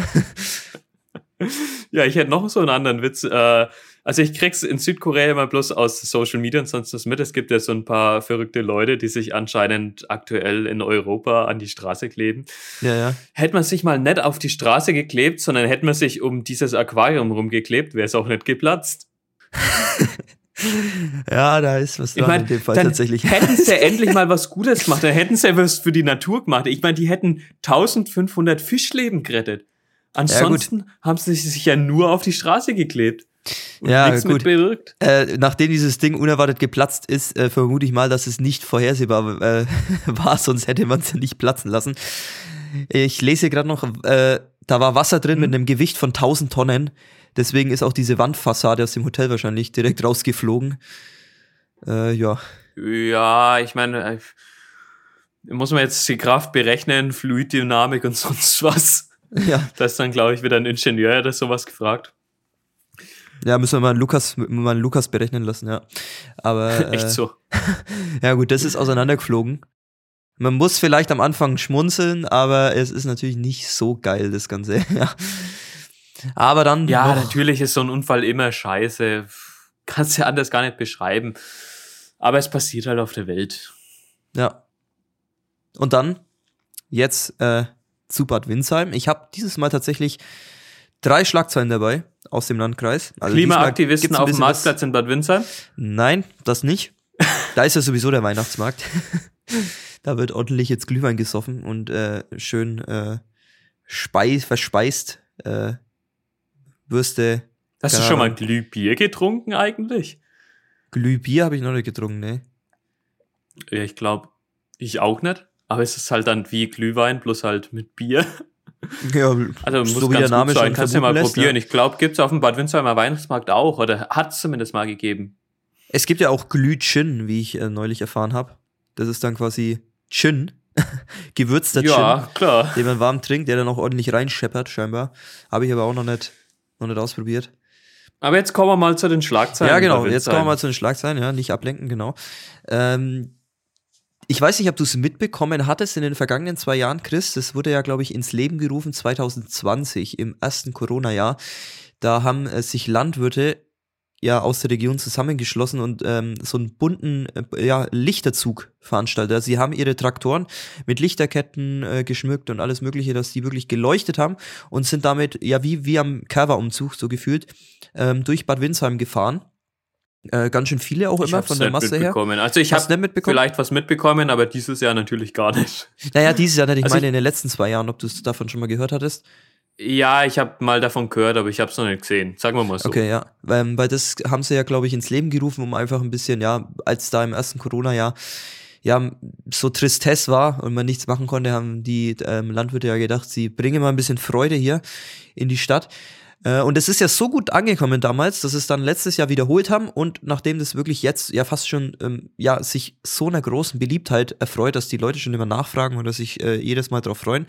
ja, ich hätte noch so einen anderen Witz. Äh, also ich krieg's in Südkorea immer bloß aus Social Media und sonst was mit. Es gibt ja so ein paar verrückte Leute, die sich anscheinend aktuell in Europa an die Straße kleben. Ja, ja. Hätte man sich mal nicht auf die Straße geklebt, sondern hätte man sich um dieses Aquarium rumgeklebt, wäre es auch nicht geplatzt. ja, da ist was dran ich mein, in dem Fall tatsächlich. Hätten sie endlich mal was Gutes gemacht, dann hätten sie was für die Natur gemacht. Ich meine, die hätten 1500 Fischleben gerettet. Ansonsten haben sie sich ja nur auf die Straße geklebt. Ja, nichts gut. Äh, nachdem dieses Ding unerwartet geplatzt ist, äh, vermute ich mal, dass es nicht vorhersehbar äh, war, sonst hätte man es ja nicht platzen lassen. Ich lese gerade noch, äh, da war Wasser drin mit einem Gewicht von 1000 Tonnen. Deswegen ist auch diese Wandfassade aus dem Hotel wahrscheinlich direkt rausgeflogen. Äh, ja. Ja, ich meine, äh, muss man jetzt die Kraft berechnen, Fluiddynamik und sonst was. ja. Das ist dann, glaube ich, wieder ein Ingenieur, der sowas gefragt. Ja, müssen wir mal Lukas, mal Lukas berechnen lassen, ja. Aber äh, Echt so. ja gut, das ist auseinandergeflogen. Man muss vielleicht am Anfang schmunzeln, aber es ist natürlich nicht so geil, das Ganze. ja. Aber dann Ja, noch, natürlich ist so ein Unfall immer scheiße. Kannst ja anders gar nicht beschreiben. Aber es passiert halt auf der Welt. Ja. Und dann jetzt äh, zu Bad Windsheim. Ich habe dieses Mal tatsächlich drei Schlagzeilen dabei aus dem Landkreis. Also Klimaaktivisten auf dem Marktplatz in Bad Windsheim. Nein, das nicht. Da ist ja sowieso der Weihnachtsmarkt. da wird ordentlich jetzt Glühwein gesoffen und äh, schön äh, speis, verspeist. Äh, Würste, Hast du schon mal. Glühbier getrunken eigentlich? Glühbier habe ich noch nicht getrunken, ne? Ja, ich glaube, ich auch nicht. Aber es ist halt dann wie Glühwein, bloß halt mit Bier. Ja, Also muss so wie ganz der Name sein. schon Kannst du ja mal lässt, probieren. ja. Ich glaube, gibt's auf dem Bad Windsheimer Weihnachtsmarkt auch. Oder hat es zumindest mal gegeben. Es gibt ja auch Glüh-Gin, wie ich äh, neulich erfahren habe. Das ist dann quasi Gin, gewürzter ja, Gin, klar. den man warm trinkt, der dann auch ordentlich reinscheppert, scheinbar. Habe ich aber auch noch nicht, noch nicht ausprobiert. Aber jetzt kommen wir mal zu den Schlagzeilen. ja, genau. Jetzt kommen wir mal zu den Schlagzeilen, ja, nicht ablenken, genau. Ähm, ich weiß nicht, ob du es mitbekommen hattest in den vergangenen zwei Jahren, Chris. Das wurde ja, glaube ich, ins Leben gerufen 2020, im ersten Corona-Jahr. Da haben äh, sich Landwirte ja aus der Region zusammengeschlossen und ähm, so einen bunten äh, ja, Lichterzug veranstaltet. Also sie haben ihre Traktoren mit Lichterketten äh, geschmückt und alles Mögliche, dass die wirklich geleuchtet haben und sind damit ja wie, wie am Kerwa-Umzug so gefühlt ähm, durch Bad Windsheim gefahren. Äh, ganz schön viele auch Ich immer von der Masse her. Also ich habe vielleicht was mitbekommen, aber dieses Jahr natürlich gar nicht. Naja, dieses Jahr nicht. Ich Also meine ich- in den letzten zwei Jahren, ob du es davon schon mal gehört hattest. Ja, ich habe mal davon gehört, aber ich habe es noch nicht gesehen. Sagen wir mal so. Okay, ja. Ähm, weil das haben sie ja, glaube ich, ins Leben gerufen, um einfach ein bisschen, ja, als da im ersten Corona-Jahr ja so Tristesse war und man nichts machen konnte, haben die ähm, Landwirte ja gedacht, sie bringen mal ein bisschen Freude hier in die Stadt. Äh, und es ist ja so gut angekommen damals, dass es dann letztes Jahr wiederholt haben und nachdem das wirklich jetzt ja fast schon ähm, ja sich so einer großen Beliebtheit erfreut, dass die Leute schon immer nachfragen und dass sich äh, jedes Mal darauf freuen,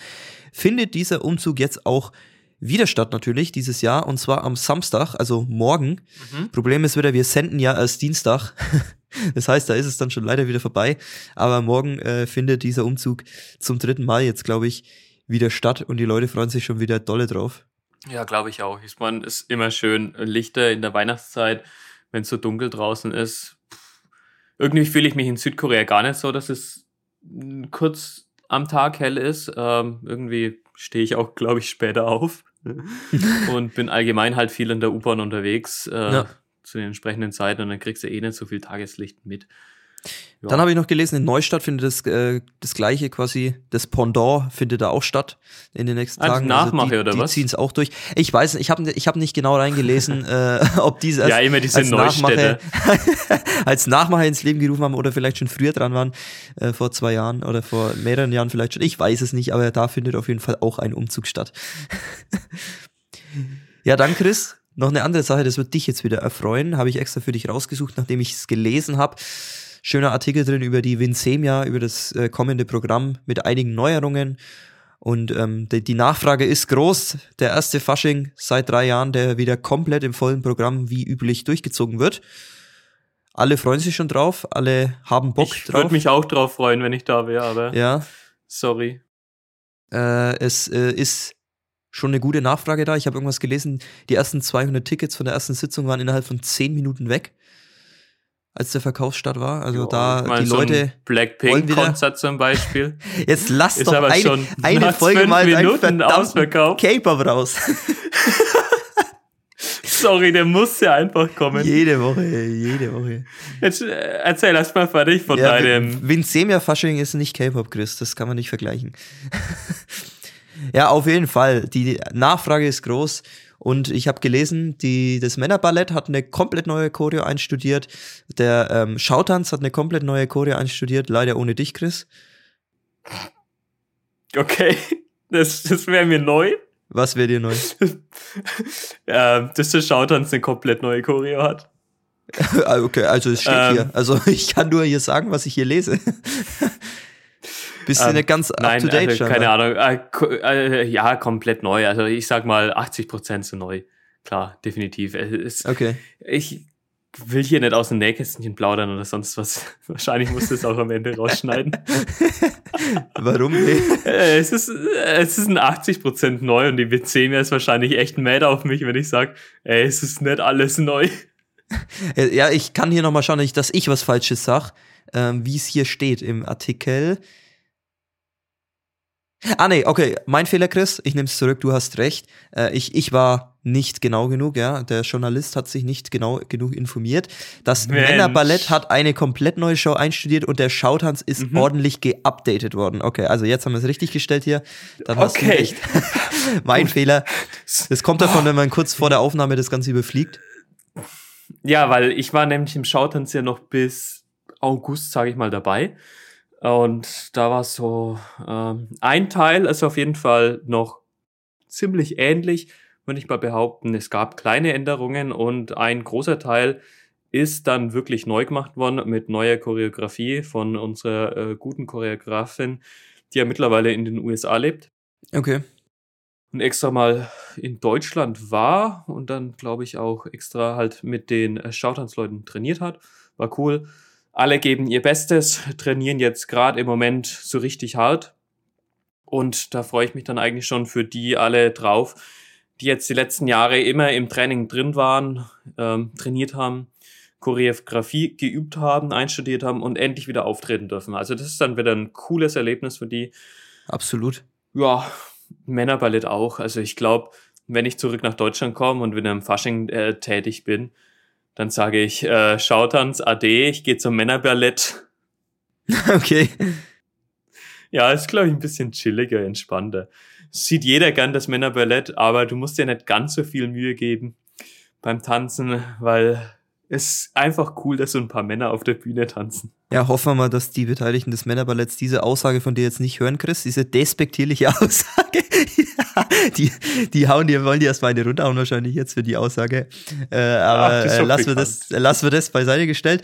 findet dieser Umzug jetzt auch wieder statt natürlich dieses Jahr und zwar am Samstag, also morgen. Mhm. Problem ist wieder, wir senden ja erst Dienstag. Das heißt, da ist es dann schon leider wieder vorbei. Aber morgen äh, findet dieser Umzug zum dritten Mal jetzt, glaube ich, wieder statt und die Leute freuen sich schon wieder dolle drauf. Ja, glaube ich auch. Ich meine, es ist immer schön Lichter in der Weihnachtszeit, wenn es so dunkel draußen ist. Pff, Irgendwie fühle ich mich in Südkorea gar nicht so, dass es mm, kurz am Tag hell ist. Ähm, irgendwie stehe ich auch, glaube ich, später auf und bin allgemein halt viel in der U-Bahn unterwegs äh, Ja. zu den entsprechenden Zeiten und dann kriegst du eh nicht so viel Tageslicht mit. Ja. Dann habe ich noch gelesen, in Neustadt findet das, äh, das gleiche quasi, das Pendant findet da auch statt in den nächsten Als Tagen. Nachmache die, oder die was? ziehen es auch durch. Ich weiß, nicht, ich habe ich hab nicht genau reingelesen, äh, ob diese Ja, immer diese Neustädte. als Nachmache ins Leben gerufen haben oder vielleicht schon früher dran waren, äh, vor zwei Jahren oder vor mehreren Jahren vielleicht schon. Ich weiß es nicht, aber da findet auf jeden Fall auch ein Umzug statt. ja, dann Chris, noch eine andere Sache, das wird dich jetzt wieder erfreuen, habe ich extra für dich rausgesucht, nachdem ich es gelesen habe. Schöner Artikel drin über die Vinsemia, über das äh, kommende Programm mit einigen Neuerungen. Und ähm, die, die Nachfrage ist groß. Der erste Fasching seit drei Jahren, der wieder komplett im vollen Programm wie üblich durchgezogen wird. Alle freuen sich schon drauf, alle haben Bock ich drauf. würde mich auch drauf freuen, wenn ich da wäre, aber ja, sorry. äh, es äh, ist schon eine gute Nachfrage da. Ich habe irgendwas gelesen, die ersten 200 Tickets von der ersten Sitzung waren innerhalb von 10 Minuten weg, als der Verkaufsstart war. Also Ja, da ich mein, die so Leute, Blackpink-Konzert zum Beispiel. jetzt lasst Ist doch eine, schon eine Folge mal Minuten ausverkauft. K-Pop raus. Sorry, der muss ja einfach kommen. jede Woche, jede Woche. Jetzt äh, erzähl erst mal fertig von Ja, deinem. Vinsemia Fasching ist nicht K-Pop, Chris. Das kann man nicht vergleichen. Ja, auf jeden Fall. Die Nachfrage ist groß. Und ich habe gelesen, die, das Männerballett hat eine komplett neue Choreo einstudiert. Der ähm, Schautanz hat eine komplett neue Choreo einstudiert. Leider ohne dich, Chris. Okay, das, das wäre mir neu. Was wäre dir neu? äh, dass der Schautanz eine komplett neue Choreo hat. Ah, okay, also es steht Ähm. hier. Also ich kann nur hier sagen, was ich hier lese. Bist du Ähm, nicht ganz Nein, to date also, schon? keine Ahnung. Äh, äh, ja, komplett neu. Also ich sag mal 80% sind neu. Klar, definitiv. Es ist, Okay. Ich will hier nicht aus dem Nähkästchen plaudern oder sonst was. Wahrscheinlich muss das auch am Ende rausschneiden. Warum? Nee. Äh, es, ist, es ist ein 80% neu und die W10 wäre es wahrscheinlich echt mad auf mich, wenn ich sage, ey, es ist nicht alles neu. Ja, ich kann hier nochmal schauen, nicht, dass ich was Falsches sag, ähm, wie es hier steht im Artikel. Ah, nee, okay, mein Fehler, Chris. Ich nehme es zurück, du hast recht. Äh, ich, ich war nicht genau genug, ja. Der Journalist hat sich nicht genau genug informiert. Das Mensch. Männerballett hat eine komplett neue Show einstudiert und der Schautanz ist Mhm. ordentlich geupdatet worden. Okay, also jetzt haben wir es richtig gestellt hier. Dann hast du Okay. recht. mein Fehler. Das kommt davon, wenn man kurz vor der Aufnahme das Ganze überfliegt. Ja, weil ich war nämlich im Schautanz ja noch bis August, sage ich mal, dabei. Und da war so ähm, ein Teil, ist auf jeden Fall noch ziemlich ähnlich, würde ich mal behaupten. Es gab kleine Änderungen und ein großer Teil ist dann wirklich neu gemacht worden mit neuer Choreografie von unserer äh, guten Choreografin, die ja mittlerweile in den USA lebt Okay. und extra mal in Deutschland war und dann, glaube ich, auch extra halt mit den äh, Schautanzleuten trainiert hat. War cool. Alle geben ihr Bestes, trainieren jetzt gerade im Moment so richtig hart. Und da freue ich mich dann eigentlich schon für die alle drauf, die jetzt die letzten Jahre immer im Training drin waren, ähm, trainiert haben, Choreografie geübt haben, einstudiert haben und endlich wieder auftreten dürfen. Also das ist dann wieder ein cooles Erlebnis für die. Absolut. Ja, Männerballett auch. Also ich glaube, wenn ich zurück nach Deutschland komme und wieder im Fasching äh, tätig bin, dann sage ich, äh, Schautanz, Ade, ich gehe zum Männerballett. Okay. Ja, ist, glaube ich, ein bisschen chilliger, entspannter. Sieht jeder gern das Männerballett, aber du musst dir nicht ganz so viel Mühe geben beim Tanzen, weil es ist einfach cool, dass so ein paar Männer auf der Bühne tanzen. Ja, hoffen wir mal, dass die Beteiligten des Männerballetts diese Aussage von dir jetzt nicht hören, Chris. Diese despektierliche Aussage. Die, die hauen dir, wollen dir erstmal eine runterhauen wahrscheinlich jetzt für die Aussage. Äh, aber Ach, äh, lassen, wir das, lassen wir das beiseite gestellt.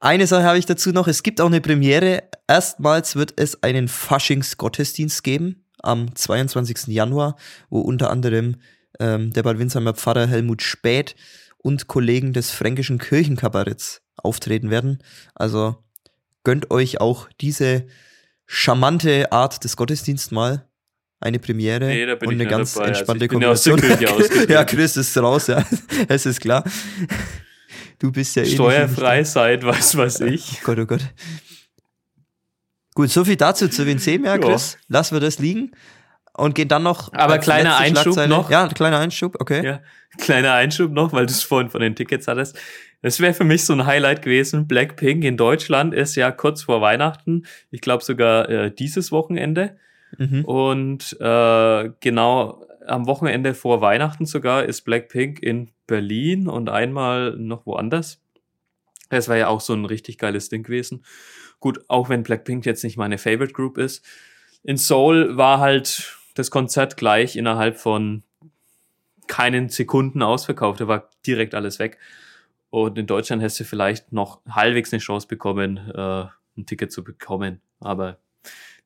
Eine Sache habe ich dazu noch. Es gibt auch eine Premiere. Erstmals wird es einen Faschingsgottesdienst geben am 22. Januar, wo unter anderem ähm, der Bad Windsheimer Pfarrer Helmut Späth und Kollegen des Fränkischen Kirchenkabaretts auftreten werden. Also gönnt euch auch diese charmante Art des Gottesdienstes mal. Eine Premiere Nee, und eine ganz dabei. Also entspannte der Kombination. Ja, Chris ist raus, ja. Es ist klar. Du bist ja eh Steuerfrei seid, was weiß ich. Oh Gott, oh Gott. Gut, so viel dazu zu Ja. Chris. Lassen wir das liegen und gehen dann noch. Aber kleiner Einschub noch. Ja, kleiner Einschub, okay. Ja, kleiner Einschub noch, weil du es vorhin von den Tickets hattest. Das wäre für mich so ein Highlight gewesen. Blackpink in Deutschland ist ja kurz vor Weihnachten. Ich glaube sogar äh, dieses Wochenende. Mhm. Und äh, genau am Wochenende vor Weihnachten sogar ist Blackpink in Berlin und einmal noch woanders. Das war ja auch so ein richtig geiles Ding gewesen. Gut, auch wenn Blackpink jetzt nicht meine Favorite Group ist. In Seoul war halt das Konzert gleich innerhalb von keinen Sekunden ausverkauft. Da war direkt alles weg. Und in Deutschland hättest du vielleicht noch halbwegs eine Chance bekommen, äh, ein Ticket zu bekommen. Aber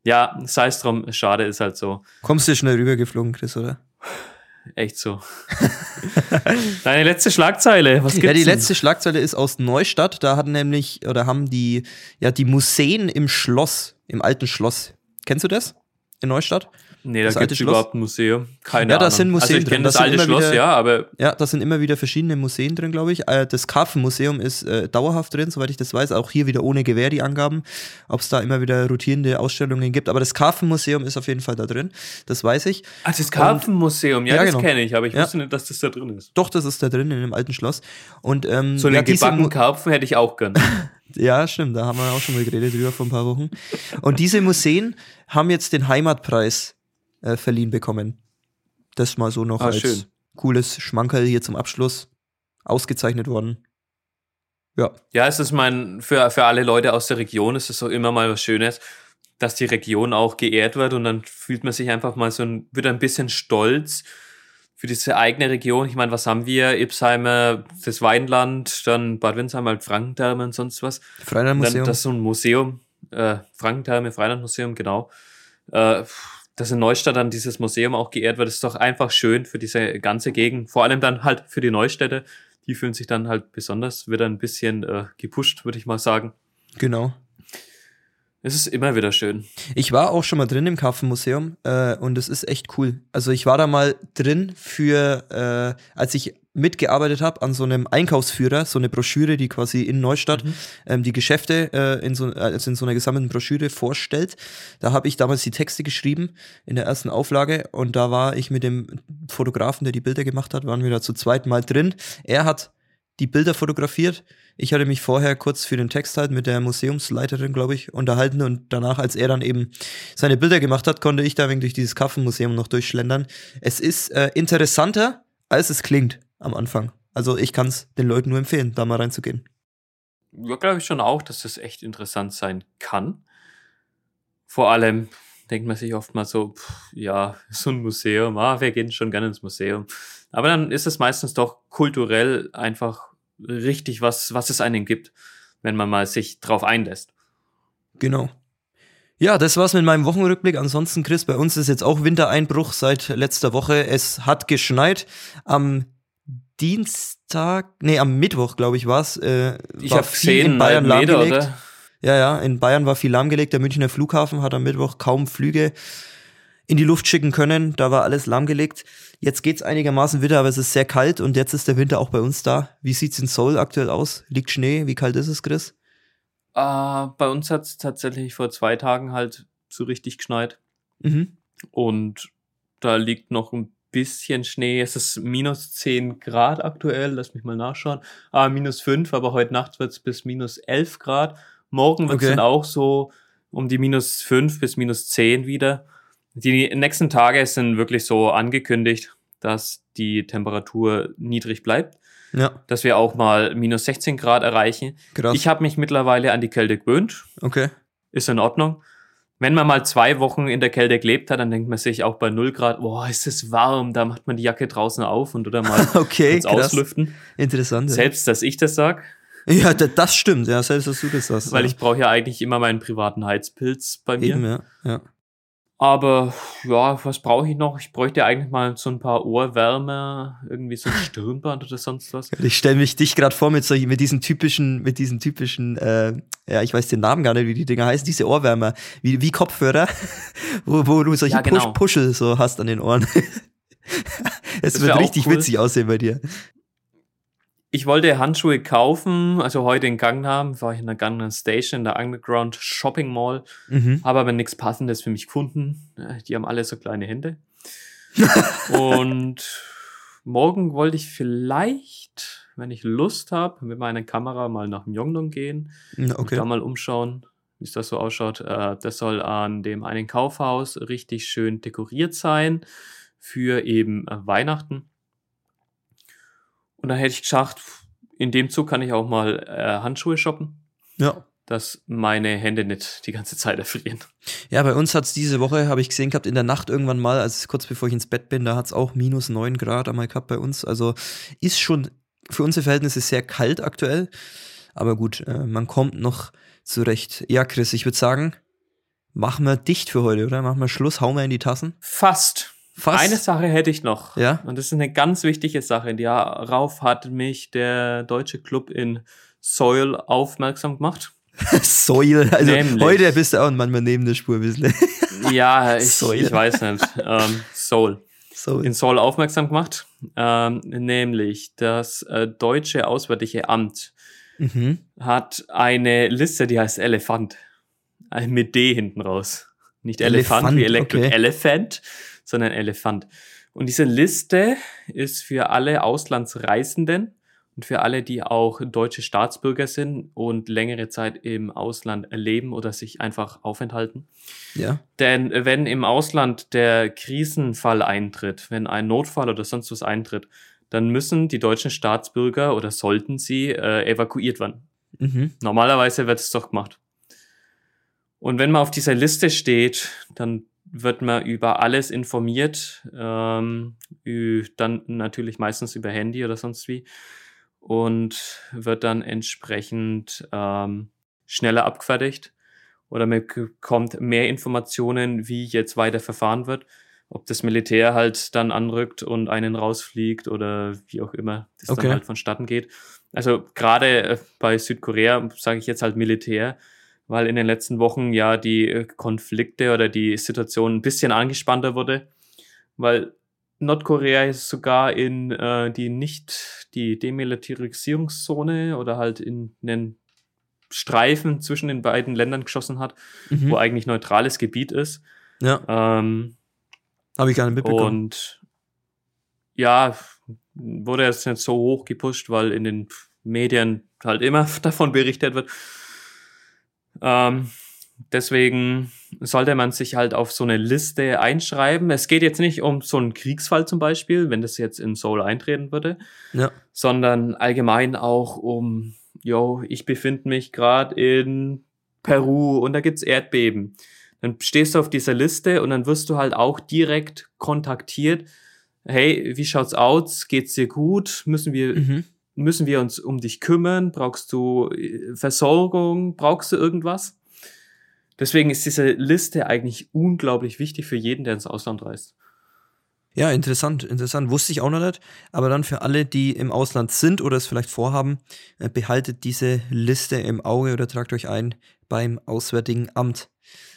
ja, sei es drum, schade ist halt so. Kommst du schnell rübergeflogen, Chris, oder? Echt so. Deine letzte Schlagzeile, was gibt's Ja, die denn? letzte Schlagzeile ist aus Neustadt. Da hatten nämlich, oder haben die, ja, die Museen im Schloss, im alten Schloss. Kennst du das? In Neustadt? Nee, da das gibt es überhaupt ein Museum. Keine Ja, da Ahnung. sind Museen Also ich drin. kenne Da das sind alte Schloss, wieder- ja, aber Ja, da sind immer wieder verschiedene Museen drin, glaube ich. Äh, Das Karpfenmuseum ist äh, dauerhaft drin, soweit ich das weiß. Auch hier wieder ohne Gewehr die Angaben, ob es da immer wieder rotierende Ausstellungen gibt. Aber das Karpfenmuseum ist auf jeden Fall da drin. Das weiß ich. ah, das Karpfenmuseum, ja, Ja, das genau. kenne ich, aber ich Ja. wusste nicht, dass das da drin ist. Doch, das ist da drin in dem alten Schloss. Und ähm, So einen ja, gebackenen Karpfen hätte ich auch gern. Ja, stimmt, da haben wir auch schon mal geredet drüber vor ein paar Wochen. Und diese Museen haben jetzt den Heimatpreis äh, verliehen bekommen. Das mal so noch Ah, als schön. cooles Schmankerl hier zum Abschluss. Ausgezeichnet worden. Ja, Ja, es ist mein, für, für alle Leute aus der Region ist es so immer mal was Schönes, dass die Region auch geehrt wird und dann fühlt man sich einfach mal so ein, wird ein bisschen stolz für diese eigene Region. Ich meine, was haben wir? Ipsheimer, das Weinland, dann Bad Windsheim, halt Frankentherme und sonst was. Freilandmuseum. das ist so ein Museum, äh, Frankentherme, Freilandmuseum, genau. Äh, dass in Neustadt dann dieses Museum auch geehrt wird, ist doch einfach schön für diese ganze Gegend. Vor allem dann halt für die Neustädte. Die fühlen sich dann halt besonders, wird ein bisschen äh, gepusht, würde ich mal sagen. Genau. Es ist immer wieder schön. Ich war auch schon mal drin im Karpfenmuseum äh, und es ist echt cool. Also ich war da mal drin für, äh, als ich mitgearbeitet habe an so einem Einkaufsführer, so eine Broschüre, die quasi in Neustadt ähm, die Geschäfte äh, in, so, also in so einer gesammelten Broschüre vorstellt. Da habe ich damals die Texte geschrieben in der ersten Auflage und da war ich mit dem Fotografen, der die Bilder gemacht hat, waren wir da zu zweit mal drin. Er hat die Bilder fotografiert. Ich hatte mich vorher kurz für den Text halt mit der Museumsleiterin, glaube ich, unterhalten und danach, als er dann eben seine Bilder gemacht hat, konnte ich da wegen durch dieses Kaffeemuseum noch durchschlendern. Es ist äh, interessanter, als es klingt am Anfang. Also ich kann es den Leuten nur empfehlen, da mal reinzugehen. Ja, glaube ich schon auch, dass das echt interessant sein kann. Vor allem denkt man sich oft mal so, pff, ja, so ein Museum, ah, wir gehen schon gerne ins Museum. Aber dann ist es meistens doch kulturell einfach richtig, was, was es einem gibt, wenn man mal sich drauf einlässt. Genau. Ja, das war's mit meinem Wochenrückblick. Ansonsten, Chris, bei uns ist jetzt auch Wintereinbruch seit letzter Woche. Es hat geschneit. Am Dienstag, nee, am Mittwoch, glaube ich, war's. Äh, Ich war habe gesehen, in Bayern Meter, lahmgelegt. oder? Ja, ja, in Bayern war viel lahmgelegt. Der Münchner Flughafen hat am Mittwoch kaum Flüge in die Luft schicken können. Da war alles lahmgelegt. Jetzt geht's einigermaßen wieder, aber es ist sehr kalt und jetzt ist der Winter auch bei uns da. Wie sieht's in Seoul aktuell aus? Liegt Schnee? Wie kalt ist es, Chris? Äh, bei uns hat es tatsächlich vor zwei Tagen halt so richtig geschneit. Mhm. Und da liegt noch ein bisschen Schnee. Es ist minus 10 Grad aktuell. Lass mich mal nachschauen. Ah, minus 5, aber heute Nacht wird es bis minus 11 Grad. Morgen wird es Okay. dann auch so um die minus 5 bis minus 10 wieder. Die nächsten Tage sind wirklich so angekündigt, dass die Temperatur niedrig bleibt, Ja, dass wir auch mal minus 16 Grad erreichen. krass. Ich habe mich mittlerweile an die Kälte gewöhnt okay. ist in Ordnung. Wenn man mal zwei Wochen in der Kälte gelebt hat, dann denkt man sich auch bei 0 Grad, boah, ist es warm, da macht man die Jacke draußen auf und oder mal Okay, auslüften. Interessant. Selbst, dass ich das sag, Ja, da- das stimmt. Ja, selbst, dass du das sagst. weil ja. ich brauche ja eigentlich immer meinen privaten Heizpilz bei mir. Eben, ja. ja. Aber ja, was brauche ich noch? Ich bräuchte eigentlich mal so ein paar Ohrwärmer, irgendwie so ein Stirnband oder sonst was. Ich stelle mich dich gerade vor mit solchen, mit diesen typischen, mit diesen typischen, äh, ja, ich weiß den Namen gar nicht, wie die Dinger heißen, diese Ohrwärmer, wie, wie Kopfhörer, wo, wo du solche Ja, genau. Pusch, Puschel so hast an den Ohren. es wird richtig cool. witzig aussehen bei dir. Ich wollte Handschuhe kaufen, also heute in Gangnam, war ich in der Gangnam Station, in der Underground Shopping Mall. Mhm. Habe aber nichts Passendes für mich gefunden. Äh, Die haben alle so kleine Hände. und morgen wollte ich vielleicht, wenn ich Lust habe, mit meiner Kamera mal nach Myeongdong gehen. Und Okay. Da mal umschauen, wie es das so ausschaut. Äh, Das soll an dem einen Kaufhaus richtig schön dekoriert sein für eben äh, Weihnachten. Und da hätte ich gesagt, in dem Zug kann ich auch mal äh, Handschuhe shoppen Ja. dass meine Hände nicht die ganze Zeit erfrieren. Ja, bei uns hat's diese Woche, habe ich gesehen gehabt, in der Nacht irgendwann mal, als kurz bevor ich ins Bett bin, da hat's auch minus neun Grad einmal gehabt bei uns. Also ist schon für unsere Verhältnisse sehr kalt aktuell. Aber gut, äh, man kommt noch zurecht. Ja, Chris, ich würde sagen, machen wir dicht für heute, oder? Machen wir Schluss, hauen wir in die Tassen. Fast. Fast. Eine Sache hätte ich noch. Ja? Und das ist eine ganz wichtige Sache. Darauf hat mich der deutsche Club in Seoul aufmerksam gemacht. Säule. Also Nämlich. heute bist du auch manchmal neben der Spur ein bisschen. Ja, ich, ich weiß nicht. Ähm, Seoul. Säule. In Seoul aufmerksam gemacht. Ähm, nämlich das äh, deutsche Auswärtige Amt Mhm. hat eine Liste, die heißt Elefant. Äh, Mit D hinten raus. Nicht Elefant, Elefant, wie Electric okay. Elephant, sondern Elefant. Und diese Liste ist für alle Auslandsreisenden und für alle, die auch deutsche Staatsbürger sind und längere Zeit im Ausland leben oder sich einfach aufenthalten. Ja. Denn wenn im Ausland der Krisenfall eintritt, wenn ein Notfall oder sonst was eintritt, dann müssen die deutschen Staatsbürger oder sollten sie äh, evakuiert werden. Mhm. Normalerweise wird es doch gemacht. Und wenn man auf dieser Liste steht, dann wird man über alles informiert, ähm, dann natürlich meistens über Handy oder sonst wie und wird dann entsprechend ähm, schneller abgefertigt oder man bekommt mehr Informationen, wie jetzt weiter verfahren wird, ob das Militär halt dann anrückt und einen rausfliegt oder wie auch immer das Okay. dann halt vonstatten geht. Also gerade äh, bei Südkorea sage ich jetzt halt Militär, weil in den letzten Wochen ja die äh, Konflikte oder die Situation ein bisschen angespannter wurde, weil Nordkorea ist sogar in äh, die nicht die Demilitarisierungszone oder halt in einen Streifen zwischen den beiden Ländern geschossen hat, Mhm. wo eigentlich neutrales Gebiet ist. Ja, Ähm, habe ich gar nicht mitbekommen. und ja, wurde jetzt nicht so hoch gepusht, weil in den Medien halt immer davon berichtet wird. Ähm, deswegen sollte man sich halt auf so eine Liste einschreiben. Es geht jetzt nicht um so einen Kriegsfall zum Beispiel, wenn das jetzt in Seoul eintreten würde, Ja. sondern allgemein auch um, yo, ich befinde mich gerade in Peru und da gibt's Erdbeben. Dann stehst du auf dieser Liste und dann wirst du halt auch direkt kontaktiert. Hey, wie schaut's aus? Geht's dir gut? Müssen wir, Mhm. Müssen wir uns um dich kümmern? Brauchst du äh, Versorgung? Brauchst du irgendwas? Deswegen ist diese Liste eigentlich unglaublich wichtig für jeden, der ins Ausland reist. Ja, interessant, interessant. Wusste ich auch noch nicht. Aber dann für alle, die im Ausland sind oder es vielleicht vorhaben, äh, behaltet diese Liste im Auge oder tragt euch ein beim Auswärtigen Amt.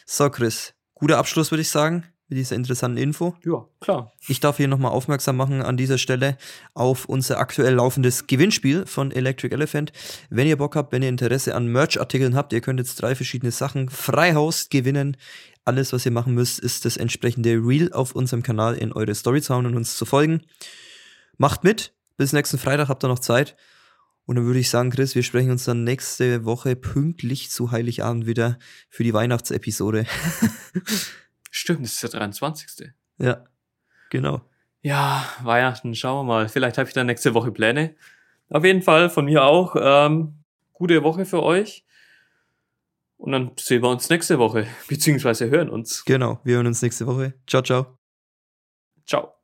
So, Chris, guter Abschluss, würde ich sagen, mit dieser interessanten Info. Ja, klar. Ich darf hier nochmal aufmerksam machen an dieser Stelle auf unser aktuell laufendes Gewinnspiel von Electric Elephant. Wenn ihr Bock habt, wenn ihr Interesse an Merch-Artikeln habt, ihr könnt jetzt drei verschiedene Sachen Freihaus gewinnen. Alles, was ihr machen müsst, ist das entsprechende Reel auf unserem Kanal in eure Stories hauen und uns zu folgen. Macht mit. Bis nächsten Freitag habt ihr noch Zeit. Und dann würde ich sagen, Chris, wir sprechen uns dann nächste Woche pünktlich zu Heiligabend wieder für die Weihnachtsepisode. Stimmt, das ist der 23. ja, genau. Ja, Weihnachten, schauen wir mal. Vielleicht habe ich dann nächste Woche Pläne. Auf jeden Fall von mir auch. Ähm, gute Woche für euch. Und dann sehen wir uns nächste Woche, beziehungsweise hören uns. Genau. Wir hören uns nächste Woche. Ciao, ciao. Ciao.